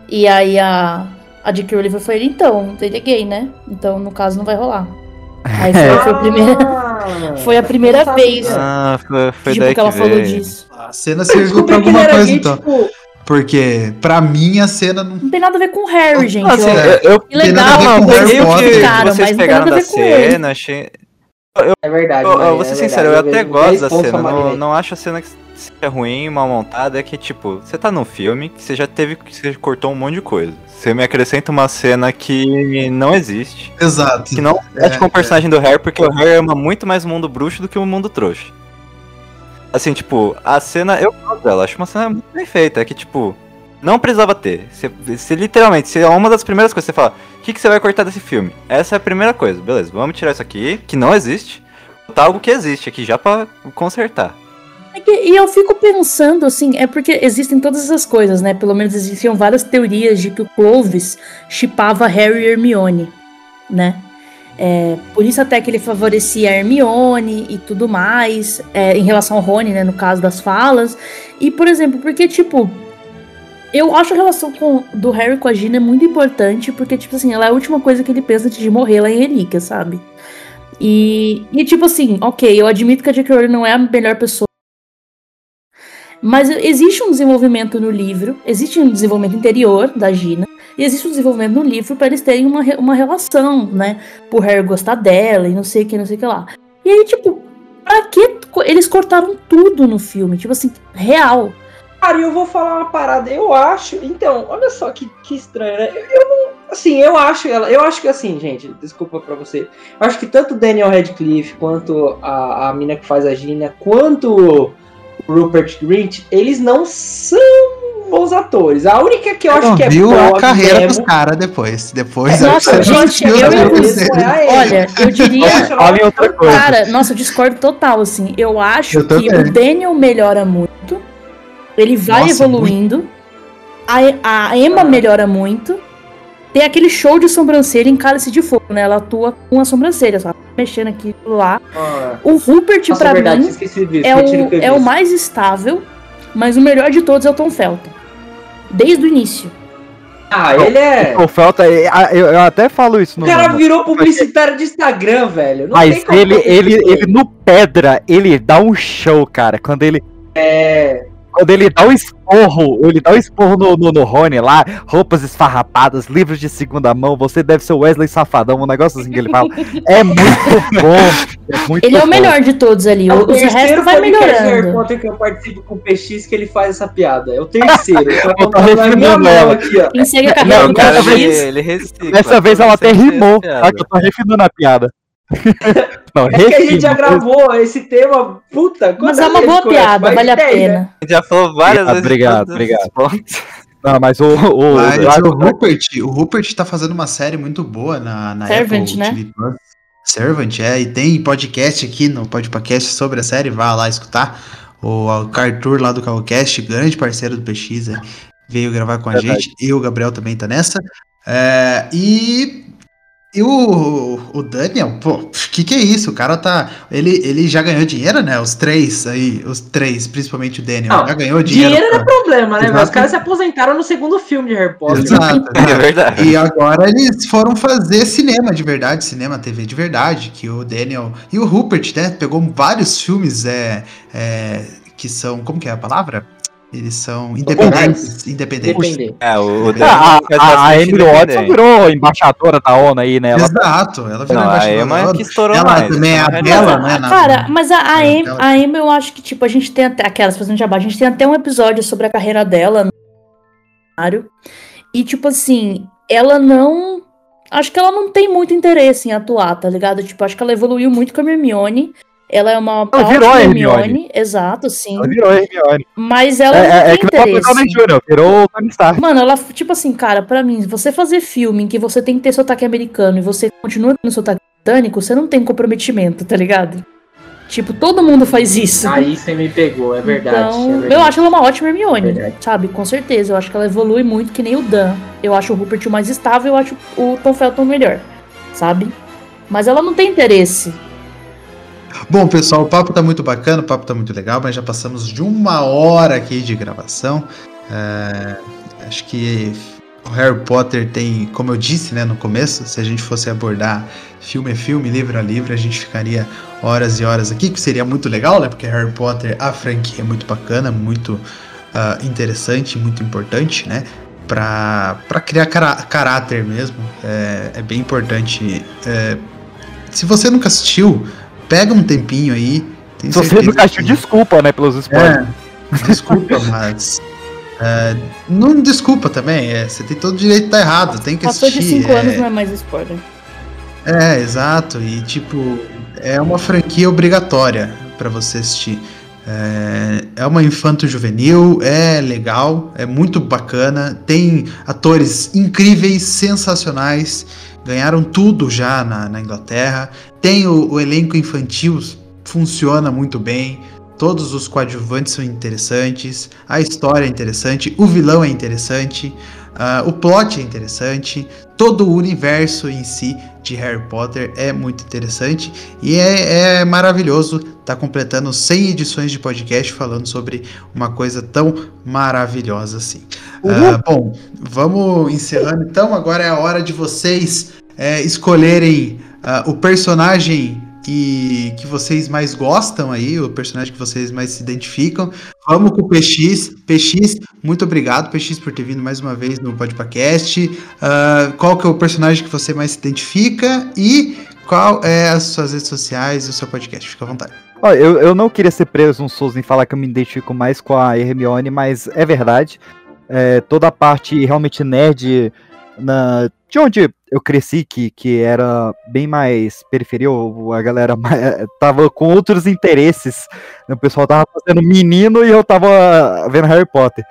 E aí a, a J.K. Rowling foi ele, então, ele é gay, né? Então, no caso, não vai rolar. Aí foi, foi a primeira, Ah, foi a primeira eu vez Ah, foi, foi tipo, daí que ela falou veio. disso. A cena serviu pra que alguma coisa, gay, então. tipo, Porque, pra mim, a cena não Não tem nada a ver com o Harry, gente. Assim, ó. eu, eu Que legal, eu Potter. que cara, vocês pegaram da cena, achei. é verdade. Eu, eu vou ser é sincero, eu verdade, até dez gosto da cena. Não, não acho a cena que seja ruim, mal montada. É que, tipo, você tá num filme que você já teve. que você cortou um monte de coisa. Você me acrescenta uma cena que não existe. Exato. Que não é, tipo um personagem do Harry, porque o Harry ama muito mais o mundo bruxo do que o mundo trouxa. Assim, tipo, a cena, eu gosto dela, acho uma cena muito bem feita. É que, tipo, não precisava ter. Você, você literalmente, se é uma das primeiras coisas que você fala, o que, que você vai cortar desse filme? Essa é a primeira coisa, beleza, vamos tirar isso aqui, que não existe, botar algo que existe aqui, já pra consertar. É que- e eu fico pensando, assim, é porque existem todas essas coisas, né? Pelo menos existiam várias teorias de que o Clovis chipava Harry e Hermione, né? É, por isso até que ele favorecia a Hermione e tudo mais, é, em relação ao Rony, né? No caso das falas. E, por exemplo, porque, tipo, eu acho a relação com, do Harry com a Gina muito importante, porque, tipo assim, ela é a última coisa que ele pensa antes de morrer lá em Relíquia, sabe? E, e tipo assim, ok, eu admito que a J.K. Rowling não é a melhor pessoa mas existe um desenvolvimento no livro, existe um desenvolvimento interior da Gina, e existe um desenvolvimento no livro para eles terem uma, uma relação, né? Por Harry gostar dela e não sei o que, não sei o que lá. E aí, tipo, pra que eles cortaram tudo no filme? Tipo assim, real. Cara, eu vou falar uma parada. Eu acho. Então, olha só que, que estranho, né? Eu, eu não. Assim, eu acho ela. Eu acho que assim, gente, desculpa pra você. Eu acho que tanto Daniel Radcliffe quanto a, a mina que faz a Gina, quanto Rupert Grint, eles não são bons atores. A única que eu acho Não que é viu a carreira mesmo, dos caras depois. Depois Nossa, você gente, eu dele. é a Amy. Olha, eu diria. Em outra coisa. Cara, nossa, eu discordo total, assim. Eu acho Eu que o Daniel melhora muito. Ele vai Nossa, evoluindo. A, a Emma melhora muito. Tem aquele show de sobrancelha em Cálice de Fogo, né? Ela atua com a sobrancelha, só mexendo aqui e lá. Ah, O Rupert, nossa, pra é verdade, mim, disso. é o é o mais estável, mas o melhor de todos é o Tom Felton. Desde o início. Ah, ele é. O Felta, eu, eu- eu até falo isso O no. cara no- virou publicitário de Instagram, velho. Não tem Mas como ele, ele, ele no pedra, ele dá um show, cara. Quando ele, É. quando ele dá um esporro, ele dá um esporro no, no, no Rony lá, roupas esfarrapadas, livros de segunda mão, você deve ser o Wesley Safadão, um negócio assim que ele fala. É muito bom. É muito Ele é o bom. melhor de todos ali. É O, o o resto vai melhorando. Potter que eu participo com o PX que ele faz essa piada. É o terceiro. Eu tô Eu tô minha refinando ela. aqui, ó. Não, cara, ele, ele recicla. Dessa vez ela até rimou, tá? Que eu tô refinando a piada. Não, É que a gente já gravou esse tema, puta, Mas é uma boa conhece? piada, vale a 10, né? pena. A gente já falou várias vezes. Obrigado, obrigado. Não, mas o, o, Mas Eduardo- o Rupert, o Rupert tá fazendo uma série muito boa na, na Servant, Apple né? TV Plus. Servant, é, e tem podcast aqui no podcast sobre a série, vá lá escutar. O Arthur lá do Calcast, grande parceiro do PX, é, veio gravar com a Verdade. gente, e o Gabriel também tá nessa. É, e e o, o Daniel, pô, que que é isso? O cara tá. Ele, ele já ganhou dinheiro, né? Os três aí, os três, principalmente o Daniel, Não, já ganhou dinheiro. Dinheiro é pra- problema, né? Mas os caras se aposentaram no segundo filme de Harry Potter. Exato. É verdade. E agora eles foram fazer cinema de verdade, cinema TV de verdade, que o Daniel e o Rupert, né, pegou vários filmes é, é, que são, como que é a palavra? Eles são independentes, independentes. É, o, o Ah, Daniel a, a, a Emily Watson virou embaixadora da ONU aí, né? Ela Exato, ela virou Não, a embaixadora Emma da é que estourou Ela mais. também é a essa Bela, né? na- Cara, mas a, a, É, Em- a Emma, eu acho que, tipo, a gente tem até aquelas fazendo jabá, a gente tem até um episódio sobre a carreira dela no cenário. E, tipo assim, ela não. Acho que ela não tem muito interesse em atuar, tá ligado? Tipo, acho que ela evoluiu muito com a Hermione. Ela é uma Ela virou a Hermione. Exato, sim. ela virou a Hermione. Mas ela É, não é, é tem que não é o Downey interesse. Jr., virou o Tony Stark. Mano, ela, tipo assim, cara, pra mim, você fazer filme em que você tem que ter sotaque americano e você continua tendo sotaque britânico, você não tem comprometimento, tá ligado? Tipo, todo mundo faz isso. Aí você me pegou, é verdade. Então, é verdade. eu acho ela uma ótima Hermione, Verdade. sabe? Com certeza. Eu acho que ela evolui muito, que nem o Dan. Eu acho o Rupert o mais estável, eu acho o Tom Felton melhor, sabe? Mas ela não tem interesse. Bom, pessoal, o papo tá muito bacana, o papo tá muito legal, mas já passamos de uma hora aqui de gravação. É, acho que o Harry Potter tem, como eu disse né, no começo, se a gente fosse abordar filme a filme, livro a livro, a gente ficaria horas e horas aqui, que seria muito legal, né? Porque Harry Potter, a franquia é muito bacana, muito ah, interessante, muito importante, né? Pra criar caráter mesmo. É, é bem importante. é, se você nunca assistiu, pega um tempinho aí. tenho Se você certeza nunca assistiu, que- desculpa, né, pelos spoilers. é, desculpa, mas. é, não desculpa também, é, você tem todo o direito de estar errado, tem que Passou de assistir. 5 é, anos, não é mais spoiler. é, exato. E tipo, é uma franquia obrigatória pra você assistir. É, é uma infanto juvenil, é legal, é muito bacana. Tem atores incríveis, sensacionais, ganharam tudo já na, na Inglaterra. Tem o, o elenco infantil, funciona muito bem. Todos os coadjuvantes são interessantes, a história é interessante, o vilão é interessante, ah, o plot é interessante, todo o universo em si de Harry Potter é muito interessante e é, é maravilhoso estar completando 100 edições de podcast falando sobre uma coisa tão maravilhosa assim. Ah, bom, vamos encerrando então. Agora é a hora de vocês é, escolherem ah, o personagem que, que vocês mais gostam aí, o personagem que vocês mais se identificam. Vamos com o PX. PX, muito obrigado, PX, por ter vindo mais uma vez no Podpacast. Ah, qual que é o personagem que você mais se identifica e qual é as suas redes sociais e o seu podcast? Fica à vontade. Ó, eu, eu não queria ser preso Souza em falar que eu me identifico mais com a Hermione, mas é verdade. É, toda a parte realmente nerd na, de onde eu cresci, que, que era bem mais periferia, ou a galera mais- tava com outros interesses. O pessoal tava fazendo menino e eu tava vendo Harry Potter.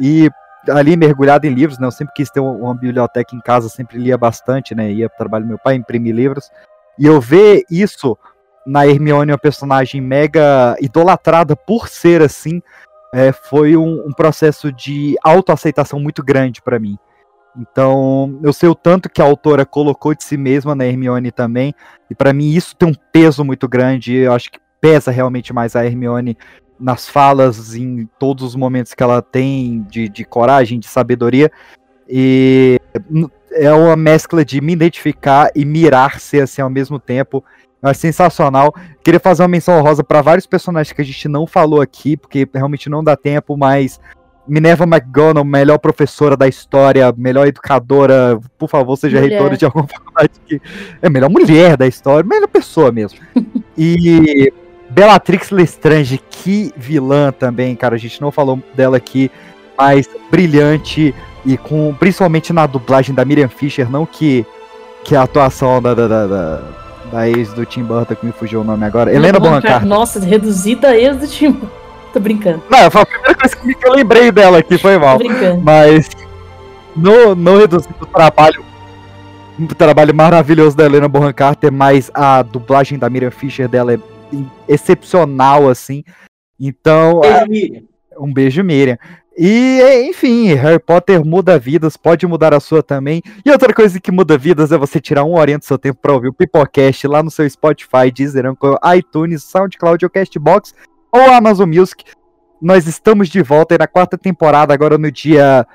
E ali mergulhado em livros, né? Eu sempre quis ter uma, biblioteca em casa, sempre lia bastante, né? Ia pro trabalho do meu pai, imprimir livros. E eu ver isso na Hermione, uma personagem mega idolatrada por ser assim, é, foi um, um processo de autoaceitação muito grande pra mim. Então, eu sei o tanto que a autora colocou de si mesma na Hermione também, e pra mim isso tem um peso muito grande. Eu acho que pesa realmente mais a Hermione nas falas, em todos os momentos que ela tem de, de coragem, de sabedoria. E é uma mescla de me identificar e mirar ser assim ao mesmo tempo. Acho sensacional. Queria fazer uma menção honrosa para vários personagens que a gente não falou aqui, porque realmente não dá tempo, mas Minerva McGonagall, melhor professora da história, melhor educadora, por favor, seja Mulher. reitora de alguma faculdade que é melhor mulher da história, melhor pessoa mesmo. e Bellatrix Lestrange, que vilã também, cara, a gente não falou dela aqui, mas brilhante e com principalmente na dublagem da Miriam Fisher, não que que a atuação da, da, da- da- Da ex do Tim Burton, que me fugiu o nome agora. Helena Bonham Carter. Nossa, reduzida a ex do time. Tô brincando, Não, foi a primeira coisa que eu lembrei dela aqui, foi tô mal. brincando. Mas no, no reduzido o trabalho, um trabalho maravilhoso da Helena Bonham Carter, mas a dublagem da Miriam Fisher dela é excepcional, assim. Então, Beijo, Miriam. um beijo, Miriam. E, enfim, Harry Potter muda vidas, pode mudar a sua também. E outra coisa que muda vidas é você tirar uma horinha do seu tempo para ouvir o Pipocast lá no seu Spotify, Deezer, iTunes, SoundCloud ou Castbox ou Amazon Music. Nós estamos de volta aí na quarta temporada, agora no dia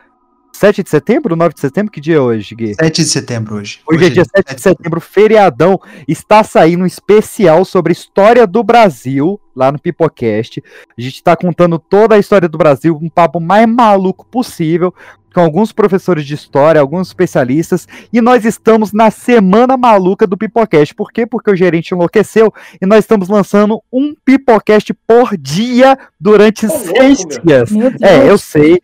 7 de setembro, 9 de setembro? Que dia é hoje, Gui? 7 de setembro hoje. Hoje é dia 7 de setembro, feriadão. Está saindo um especial sobre a história do Brasil lá no Pipocast. A gente está contando toda a história do Brasil, um papo mais maluco possível, com alguns professores de história, alguns especialistas. E nós estamos na semana maluca do Pipocast. Por quê? Porque o gerente enlouqueceu e nós estamos lançando um Pipocast por dia durante louco, seis meu. dias. Meu Deus. É, eu sei.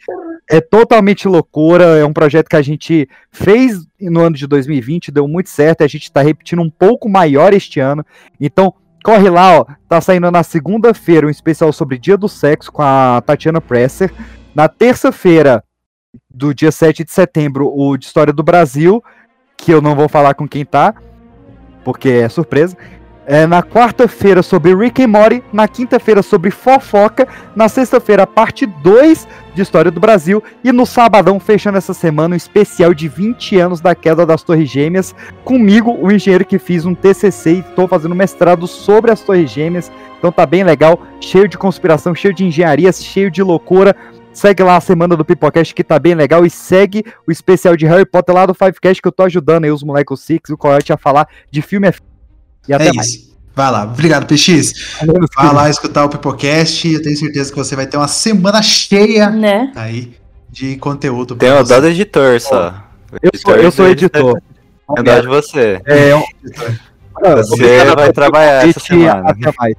É totalmente loucura. É um projeto que a gente fez no ano de 2020, deu muito certo. A gente tá repetindo um pouco maior este ano. Então, corre lá, ó. Tá saindo na segunda-feira um especial sobre Dia do Sexo com a Tatiana Presser. Na terça-feira, do dia 7 de setembro, o de História do Brasil, que eu não vou falar com quem tá, porque é surpresa. É, na quarta-feira sobre Rick and Morty, na quinta-feira sobre Fofoca, na sexta-feira parte 2 de História do Brasil e no sabadão, fechando essa semana, um especial de 20 anos da queda das Torres Gêmeas, comigo, o engenheiro que fiz um TCC e estou fazendo mestrado sobre as Torres Gêmeas, então tá bem legal, cheio de conspiração, cheio de engenharia, cheio de loucura. Segue lá a semana do Pipocast que tá bem legal e segue o especial de Harry Potter lá do Fivecast que eu tô ajudando aí os moleques, Six o Coyote a falar de filme é f... E até É mais. isso. Vai lá. Obrigado, PX. Vai lá escutar o Pipocast. Eu tenho certeza que você vai ter uma semana cheia Né? aí de conteúdo. Tem pra o você. dó do editor só. Eu sou, eu sou editor. É dó de você. É, um- Você vai trabalhar essa semana. Até mais.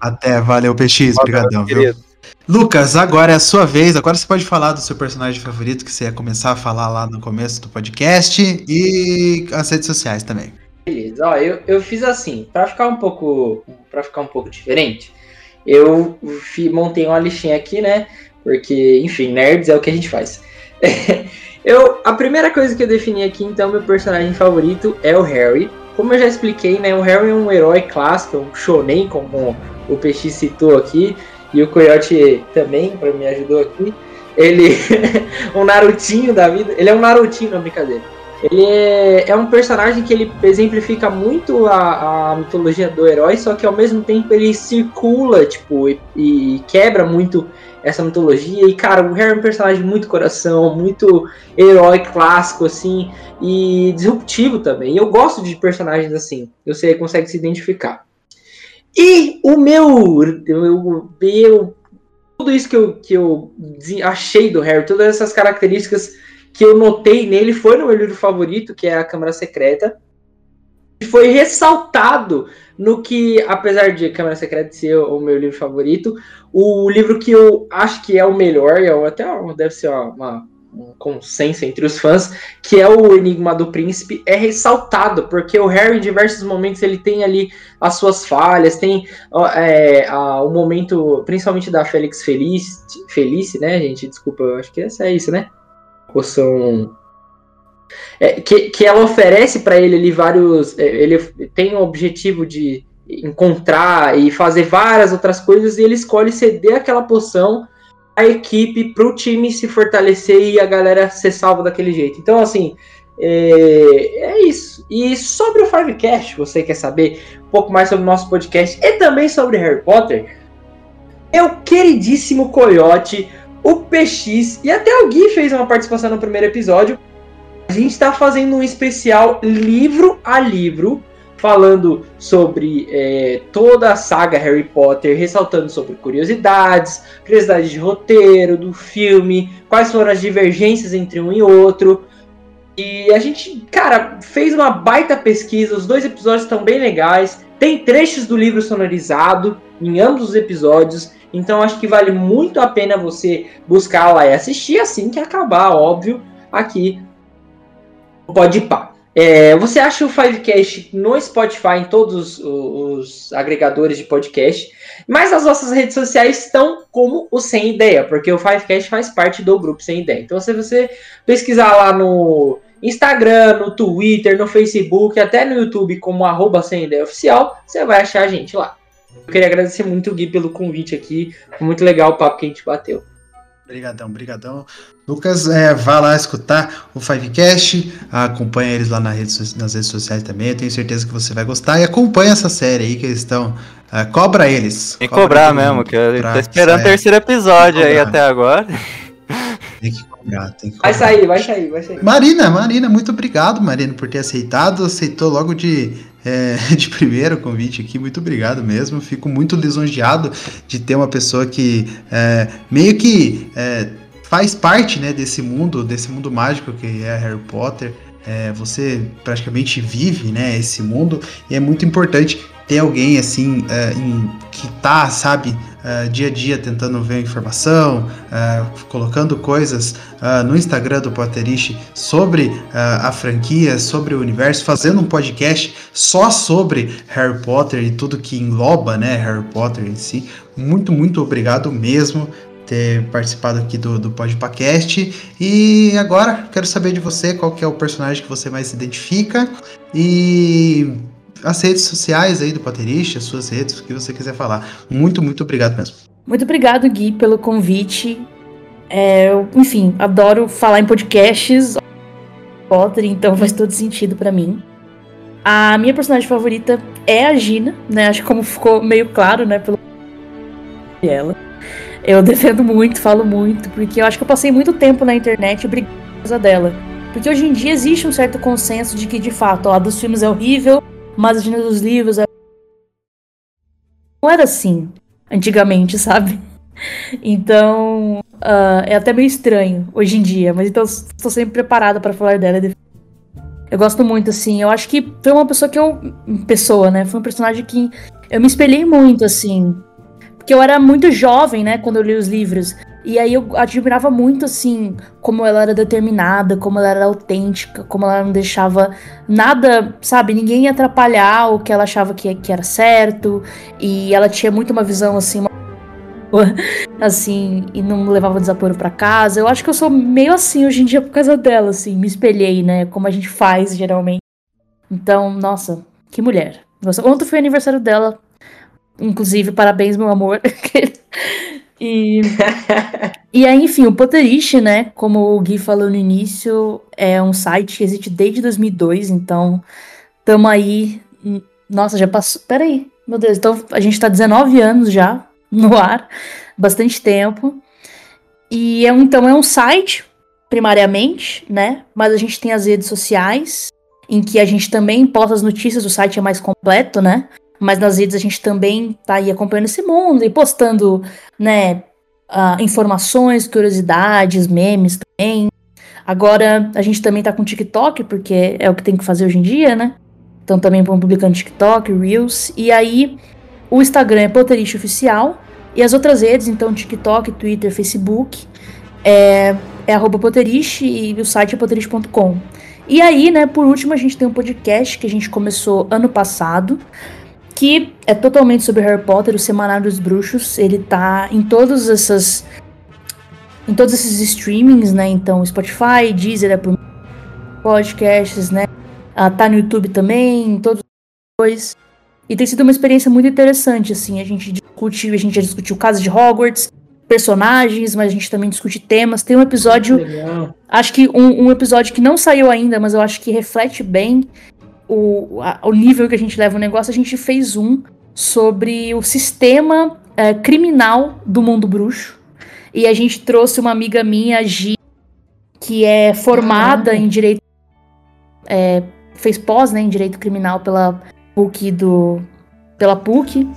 Até, valeu, PX. Obrigadão, viu? querido. Lucas, agora é a sua vez. Agora você pode falar do seu personagem favorito, que você ia começar a falar lá no começo do podcast. E as redes sociais também. Beleza, ó, eu, eu fiz assim, pra ficar um pouco. para ficar um pouco diferente, eu montei uma listinha aqui, né? Porque, enfim, nerds é o que a gente faz. eu, a primeira coisa que eu defini aqui, então, meu personagem favorito é o Harry. Como eu já expliquei, né? O Harry é um herói clássico, um shonen, como o PX citou aqui, e o Coyote também, para me ajudou aqui. Ele um Narutinho da vida. Ele é um Narutinho, não brincadeira. Ele é, é um personagem que ele exemplifica muito a, a mitologia do herói, só que ao mesmo tempo ele circula, tipo, e, e quebra muito essa mitologia. E, cara, o Harry é um personagem muito coração, muito herói clássico, assim, e disruptivo também. Eu gosto de personagens assim. Você consegue se identificar. E o meu. Eu, eu, tudo isso que eu, que eu achei do Harry, todas essas características que eu notei nele foi no meu livro favorito, que é a Câmara Secreta. E foi ressaltado no que, apesar de Câmara Secreta ser o meu livro favorito, o livro que eu acho que é o melhor, e é até deve ser uma, uma- um consenso entre os fãs, que é o Enigma do Príncipe, é ressaltado, porque o Harry, em diversos momentos, ele tem ali as suas falhas, tem é, a- o momento, principalmente da Félix Felice, Felice, né, gente? Desculpa, eu acho que essa é isso, né? Poção. É, que, que ela oferece para ele ali vários. é, Ele tem o objetivo de encontrar e fazer várias outras coisas, e ele escolhe ceder aquela poção à equipe para o time se fortalecer e a galera ser salva daquele jeito. Então, assim, é, é isso. E sobre o Fivecast, você quer saber um pouco mais sobre o nosso podcast e também sobre Harry Potter? Meu queridíssimo Coyote, o PX e até o Gui fez uma participação no primeiro episódio. A gente está fazendo um especial livro a livro, falando sobre é, toda a saga Harry Potter, ressaltando sobre curiosidades, curiosidades de roteiro, do filme, quais foram as divergências entre um e outro. E a gente, cara, fez uma baita pesquisa, os dois episódios estão bem legais, tem trechos do livro sonorizado em ambos os episódios, então acho que vale muito a pena você buscar lá e assistir assim que acabar, óbvio, aqui no Podpah. É, você acha o Fivecast no Spotify, em todos os, os agregadores de podcast, mas as nossas redes sociais estão como o Sem Ideia, porque o Fivecast faz parte do grupo Sem Ideia. Então, se você pesquisar lá no Instagram, no Twitter, no Facebook, até no YouTube como arroba Sem Ideia Oficial, você vai achar a gente lá. Eu queria agradecer muito o Gui pelo convite aqui. Foi muito legal o papo que a gente bateu. Obrigadão, obrigadão. Lucas, é, vá lá escutar o Fivecast, acompanha eles lá na rede nas redes sociais também, eu tenho certeza que você vai gostar. E acompanha essa série aí que eles estão. é, cobra eles. Tem que Cobra cobrar mesmo, que eu tô esperando o terceiro episódio aí até agora. Tem que cobrar, tem que Vai sair, vai sair, vai sair. Marina, Marina, muito obrigado, Marina, por ter aceitado. Aceitou logo de, é, de primeiro o convite aqui. Muito obrigado mesmo. Fico muito lisonjeado de ter uma pessoa que é, meio que é, faz parte né, desse mundo, desse mundo mágico que é Harry Potter. É, você praticamente vive né, esse mundo e é muito importante ter alguém assim é, em- que tá, sabe, é, dia a dia tentando ver informação, é, colocando coisas ah, no Instagram do Potterish sobre a franquia, sobre o universo, fazendo um podcast só sobre Harry Potter e tudo que engloba, né, Harry Potter em si. Muito, muito obrigado mesmo ter participado aqui do, do Podpacast. E agora, quero saber de você qual que é o personagem que você mais se identifica e as redes sociais aí do Potterish, as suas redes, o que você quiser falar. Muito, muito obrigado mesmo. Muito obrigado, Gui, pelo convite. É, eu, enfim, adoro falar em podcasts. Potter, então faz todo sentido pra mim. A minha personagem favorita é a Gina, né? Acho que como ficou meio claro, né, pelo ela. Eu defendo muito, falo muito, porque eu acho que eu passei muito tempo na internet brigando por causa dela. Porque hoje em dia existe um certo consenso de que, de fato, a dos filmes é horrível, mas a Gina dos livros é. Não era assim antigamente, sabe? Então, ah, é até meio estranho hoje em dia, mas então estou sempre preparada para falar dela. Eu gosto muito, assim. Eu acho que foi uma pessoa que eu. Pessoa, né? Foi um personagem que eu me espelhei muito, assim. Porque eu era muito jovem, né, quando eu li os livros. E aí eu admirava muito, assim, como ela era determinada, como ela era autêntica, como ela não deixava nada, sabe, ninguém atrapalhar o que ela achava que, que era certo. E ela tinha muito uma visão, assim, uma assim, e não levava desaforo pra casa. Eu acho que eu sou meio assim hoje em dia por causa dela, assim, me espelhei, né, como a gente faz geralmente. Então, nossa, que mulher. Ontem foi aniversário dela, inclusive, parabéns, meu amor. e, e aí, enfim, o Potterish, né, como o Gui falou no início, é um site que existe desde 2002, então tamo aí. Nossa, já passou. Peraí, meu Deus, então a gente tá 19 anos já no ar, bastante tempo. E é então é um site, primariamente, né? Mas a gente tem as redes sociais, em que a gente também posta as notícias, o site é mais completo, né? Mas nas redes a gente também tá aí acompanhando esse mundo e postando, né, ah, informações, curiosidades, memes também. Agora a gente também tá com TikTok, porque é o que tem que fazer hoje em dia, né? Então também vamos publicando TikTok, Reels. E aí o Instagram é Potterish Oficial. E as outras redes, então TikTok, Twitter, Facebook, é, é Potterish e o site é potterish.com. E aí, né, por último, a gente tem um podcast que a gente começou ano passado, que é totalmente sobre Harry Potter, o Semanário dos Bruxos. Ele tá em todas essas. Em todos esses streamings, né? Então, Spotify, Deezer, Apple Podcasts, né? Ah, tá no YouTube também, em todos os dois. E tem sido uma experiência muito interessante, assim. A gente discute, a gente já discutiu casos de Hogwarts, personagens, mas a gente também discute temas. Tem um episódio Legal. Acho que um, um episódio que não saiu ainda, mas eu acho que reflete bem o, a- o nível que a gente leva o negócio. A gente fez um sobre o sistema eh, criminal do mundo bruxo. E a gente trouxe uma amiga minha, a Gi, que é formada em direito. eh, fez pós né, em direito criminal pela PUC do. pela PUC.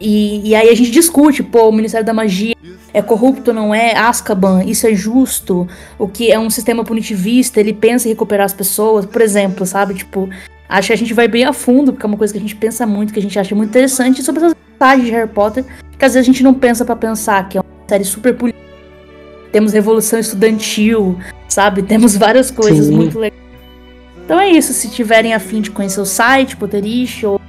E, e aí a gente discute, pô, o Ministério da Magia é corrupto, não é? Azkaban, isso é justo? O que é um sistema punitivista, ele pensa em recuperar as pessoas, por exemplo, sabe? Tipo, acho que a gente vai bem a fundo, porque é uma coisa que a gente pensa muito, que a gente acha muito interessante sobre essas vantagens de Harry Potter, que às vezes a gente não pensa pra pensar, que é uma série super política. Temos revolução estudantil, sabe? Temos várias coisas Sim. muito legais. Então é isso, se tiverem afim de conhecer o site, Potterish ou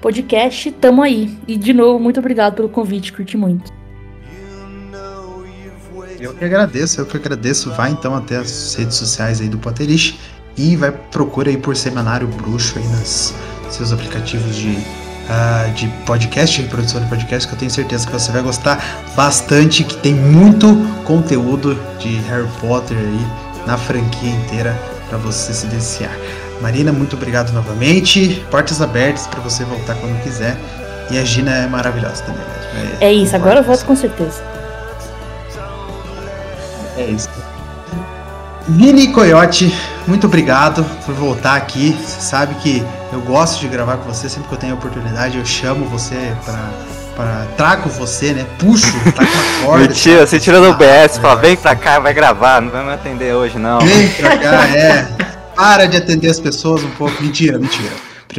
podcast, tamo aí. E de novo, muito obrigado pelo convite, curti muito. Eu que agradeço, eu que agradeço. Vai então até as redes sociais aí do Potterish e vai procura aí por Semanário Bruxo aí nos seus aplicativos de, ah, de podcast, reprodução de podcast, que eu tenho certeza que você vai gostar bastante, que tem muito conteúdo de Harry Potter aí na franquia inteira para você se deliciar. Marina, muito obrigado novamente. Portas abertas para você voltar quando quiser. E a Gina é maravilhosa também. né? É isso, agora eu volto com certeza. É isso. Vini Coyote, muito obrigado por voltar aqui. Você sabe que eu gosto de gravar com você, sempre que eu tenho a oportunidade, eu chamo você pra. pra trago você, né? Puxo, tá com a corda. Mentira, você tira do BS, é. fala, vem pra cá, vai gravar, não vai me atender hoje não. Vem pra cá, é. Para de atender as pessoas um pouco. Mentira, mentira.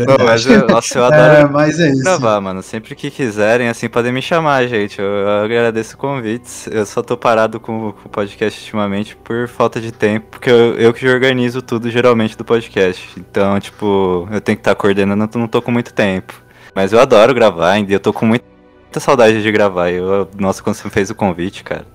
Não, mas eu, nossa, eu É, adoro mas é isso. gravar, mano. Sempre que quiserem, assim, podem me chamar, gente. Eu, eu agradeço convites. Eu só tô parado com, com o podcast ultimamente por falta de tempo, porque eu, eu que organizo tudo geralmente do podcast. Então, tipo, eu tenho que estar coordenando, eu não tô com muito tempo. Mas eu adoro gravar, ainda eu tô com muita saudade de gravar. Eu, nossa, quando você fez o convite, cara.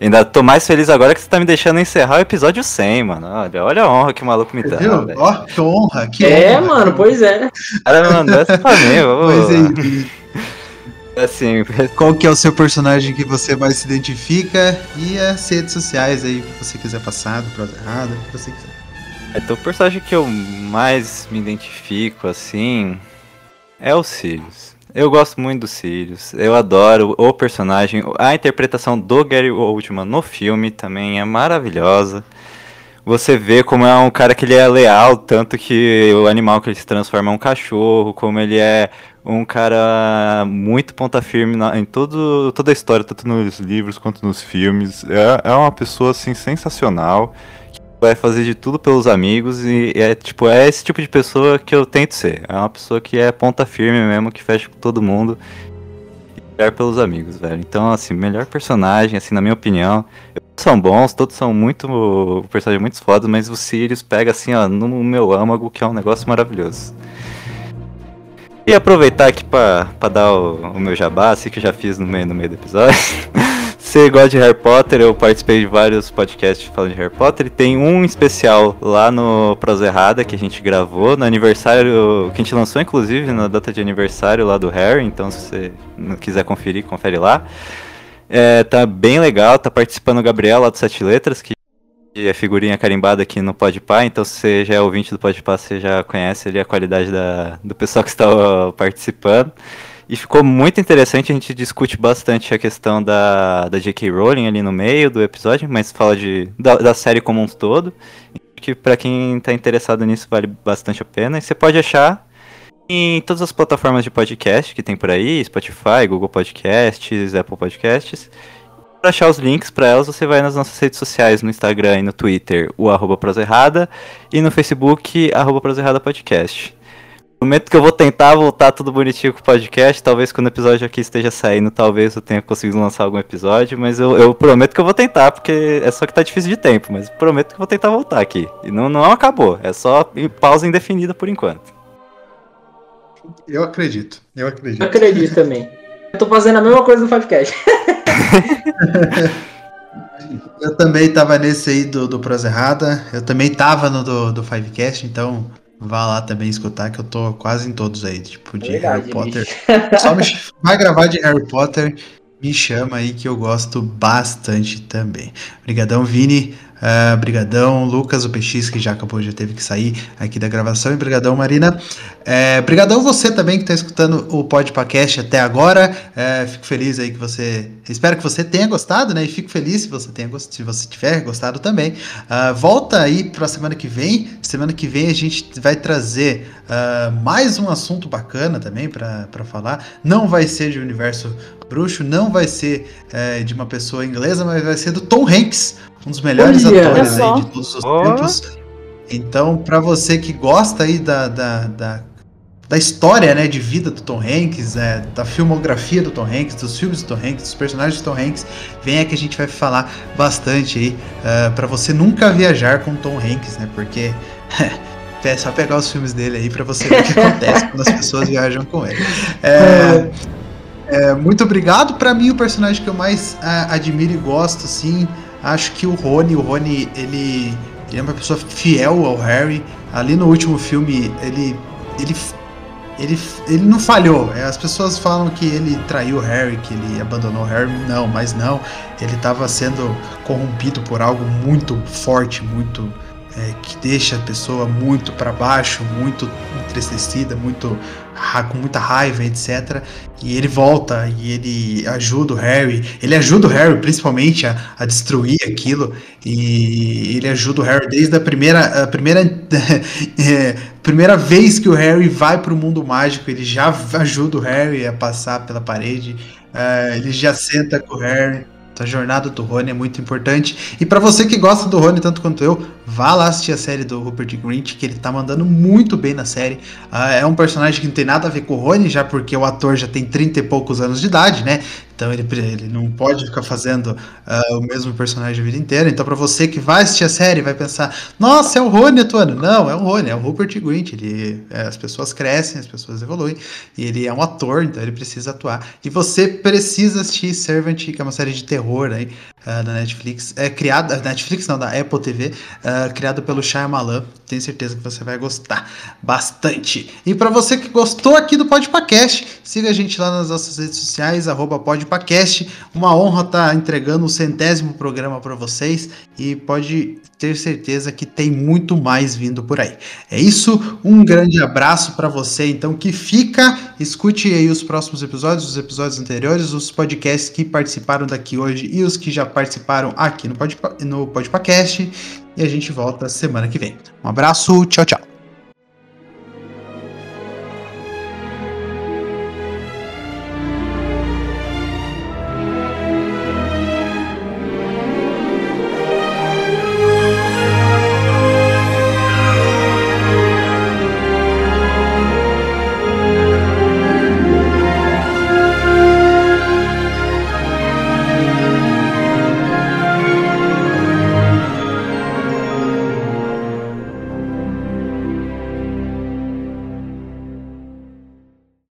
Ainda tô mais feliz agora que você tá me deixando encerrar o episódio 100, mano. Olha, olha a honra que o maluco me dá. Ó, que honra, que É, honra. mano, pois é. Cara me mandou essa pra mim. Pois é. Assim, Qual que é o seu personagem que você mais se identifica? E as redes sociais aí, que você quiser passar, do prosa errada, o que você quiser. Então, o personagem que eu mais me identifico, assim, é o Sirius. Eu gosto muito do Sirius. Eu adoro o personagem. A interpretação do Gary Oldman no filme também é maravilhosa. Você vê como é um cara que ele é leal, tanto que o animal que ele se transforma é um cachorro, como ele é um cara muito ponta firme na- em todo, toda a história, tanto nos livros quanto nos filmes. É, é uma pessoa, assim, sensacional vai fazer de tudo pelos amigos e é tipo é esse tipo de pessoa que eu tento ser. É uma pessoa que é ponta firme mesmo, que fecha com todo mundo e quer pelos amigos, velho. Então, assim, melhor personagem, assim, na minha opinião. Todos são bons, todos são muito personagens muito fodas, mas o Sirius pega assim, ó, no meu âmago, que é um negócio maravilhoso. E aproveitar aqui pra dar o, o meu jabá, assim que eu já fiz no meio, no meio do episódio. Você gosta de Harry Potter, eu participei de vários podcasts falando de Harry Potter e tem um especial lá no Prosa Errada que a gente gravou no aniversário, que a gente lançou inclusive na data de aniversário lá do Harry, então se você não quiser conferir, confere lá. É, tá bem legal, tá participando o Gabriel lá do Sete Letras, que é figurinha carimbada aqui no Podpah, então se você já é ouvinte do Podpah, você já conhece ali a qualidade da, do pessoal que está participando. E ficou muito interessante, a gente discute bastante a questão da, da J.K. Rowling ali no meio do episódio, mas fala de, da, da série como um todo. Que pra quem tá interessado nisso vale bastante a pena. E você pode achar em todas as plataformas de podcast que tem por aí, Spotify, Google Podcasts, Apple Podcasts. Para achar os links para elas, você vai nas nossas redes sociais, no Instagram e no Twitter, o arroba e no Facebook, arroba Errada Podcast. Prometo que eu vou tentar voltar tudo bonitinho com o podcast. Talvez quando o episódio aqui esteja saindo, talvez eu tenha conseguido lançar algum episódio. Mas eu, eu prometo que eu vou tentar, porque é só que tá difícil de tempo. Mas prometo que eu vou tentar voltar aqui. E não, não acabou, é só pausa indefinida por enquanto. Eu acredito, eu Eu acredito. acredito também. Eu tô fazendo a mesma coisa no Fivecast. Eu também tava nesse aí do, do Prosa Errada. Eu também tava no do, do Fivecast, então vá lá também escutar, que eu tô quase em todos aí, tipo, de Verdade, Harry Potter. bicho. Só me vai gravar de Harry Potter, me chama aí que eu gosto bastante também. Obrigadão, Vini. ah, brigadão, Lucas, o PX, que já acabou, já teve que sair aqui da gravação. E brigadão, Marina. É, brigadão você também que está escutando o Podpacast até agora. É, fico feliz aí que você. Espero que você tenha gostado, né? E fico feliz se você tenha gost... se você tiver gostado também. Ah, volta aí para a semana que vem. Semana que vem a gente vai trazer ah, mais um assunto bacana também para falar. Não vai ser de universo bruxo, não vai ser é, de uma pessoa inglesa, mas vai ser do Tom Hanks, um dos melhores Olha atores aí de todos os Ó. tempos. Então, para você que gosta aí da, da, da, da história né, de vida do Tom Hanks, é, da filmografia do Tom Hanks, dos filmes do Tom Hanks, dos personagens do Tom Hanks, venha que a gente vai falar bastante aí para você nunca viajar com Tom Hanks, né? Porque É só pegar os filmes dele aí pra você ver o que acontece quando as pessoas viajam com ele. É, é, muito obrigado. Pra mim, o personagem que eu mais ah, admiro e gosto, assim, acho que o Rony. O Rony, ele, ele é uma pessoa fiel ao Harry. Ali no último filme, ele, ele, ele, ele não falhou. É, As pessoas falam que ele traiu Harry, que ele abandonou Harry. Não, mas não. Ele estava sendo corrompido por algo muito forte, muito é, que deixa a pessoa muito para baixo, muito entristecida, muito com muita raiva, etc. E ele volta e ele ajuda o Harry. Ele ajuda o Harry principalmente a, a destruir aquilo. E ele ajuda o Harry desde a primeira, a primeira, é, primeira vez que o Harry vai para o mundo mágico. Ele já ajuda o Harry a passar pela parede. É, ele já senta com o Harry. A jornada do Rony é muito importante. E pra você que gosta do Rony tanto quanto eu, vá lá assistir a série do Rupert Grint, que ele tá mandando muito bem na série. Ah, é um personagem que não tem nada a ver com o Rony, já porque o ator já tem 30 e poucos anos de idade, né? Então ele, ele não pode ficar fazendo ah, o mesmo personagem a vida inteira. Então, pra você que vai assistir a série, vai pensar: nossa, é o Rony atuando. Não, é o Rony, é o Rupert Grint. Ele, é, as pessoas crescem, as pessoas evoluem. E ele é um ator, então ele precisa atuar. E você precisa assistir Servant, que é uma série de terror aí ah, da Netflix. É criada, Netflix não, da Apple TV, ah, criada pelo Shyamalan. Tenho certeza que você vai gostar bastante. E para você que gostou aqui do Podpacast, siga a gente lá nas nossas redes sociais, Podpacast. Uma honra estar entregando o centésimo programa para vocês e pode ter certeza que tem muito mais vindo por aí. É isso, um grande abraço para você, então, que fica. Escute aí os próximos episódios, os episódios anteriores, os podcasts que participaram daqui hoje e os que já participaram aqui no, Podpa, no Podpacast. E a gente volta semana que vem. Um abraço, tchau, tchau.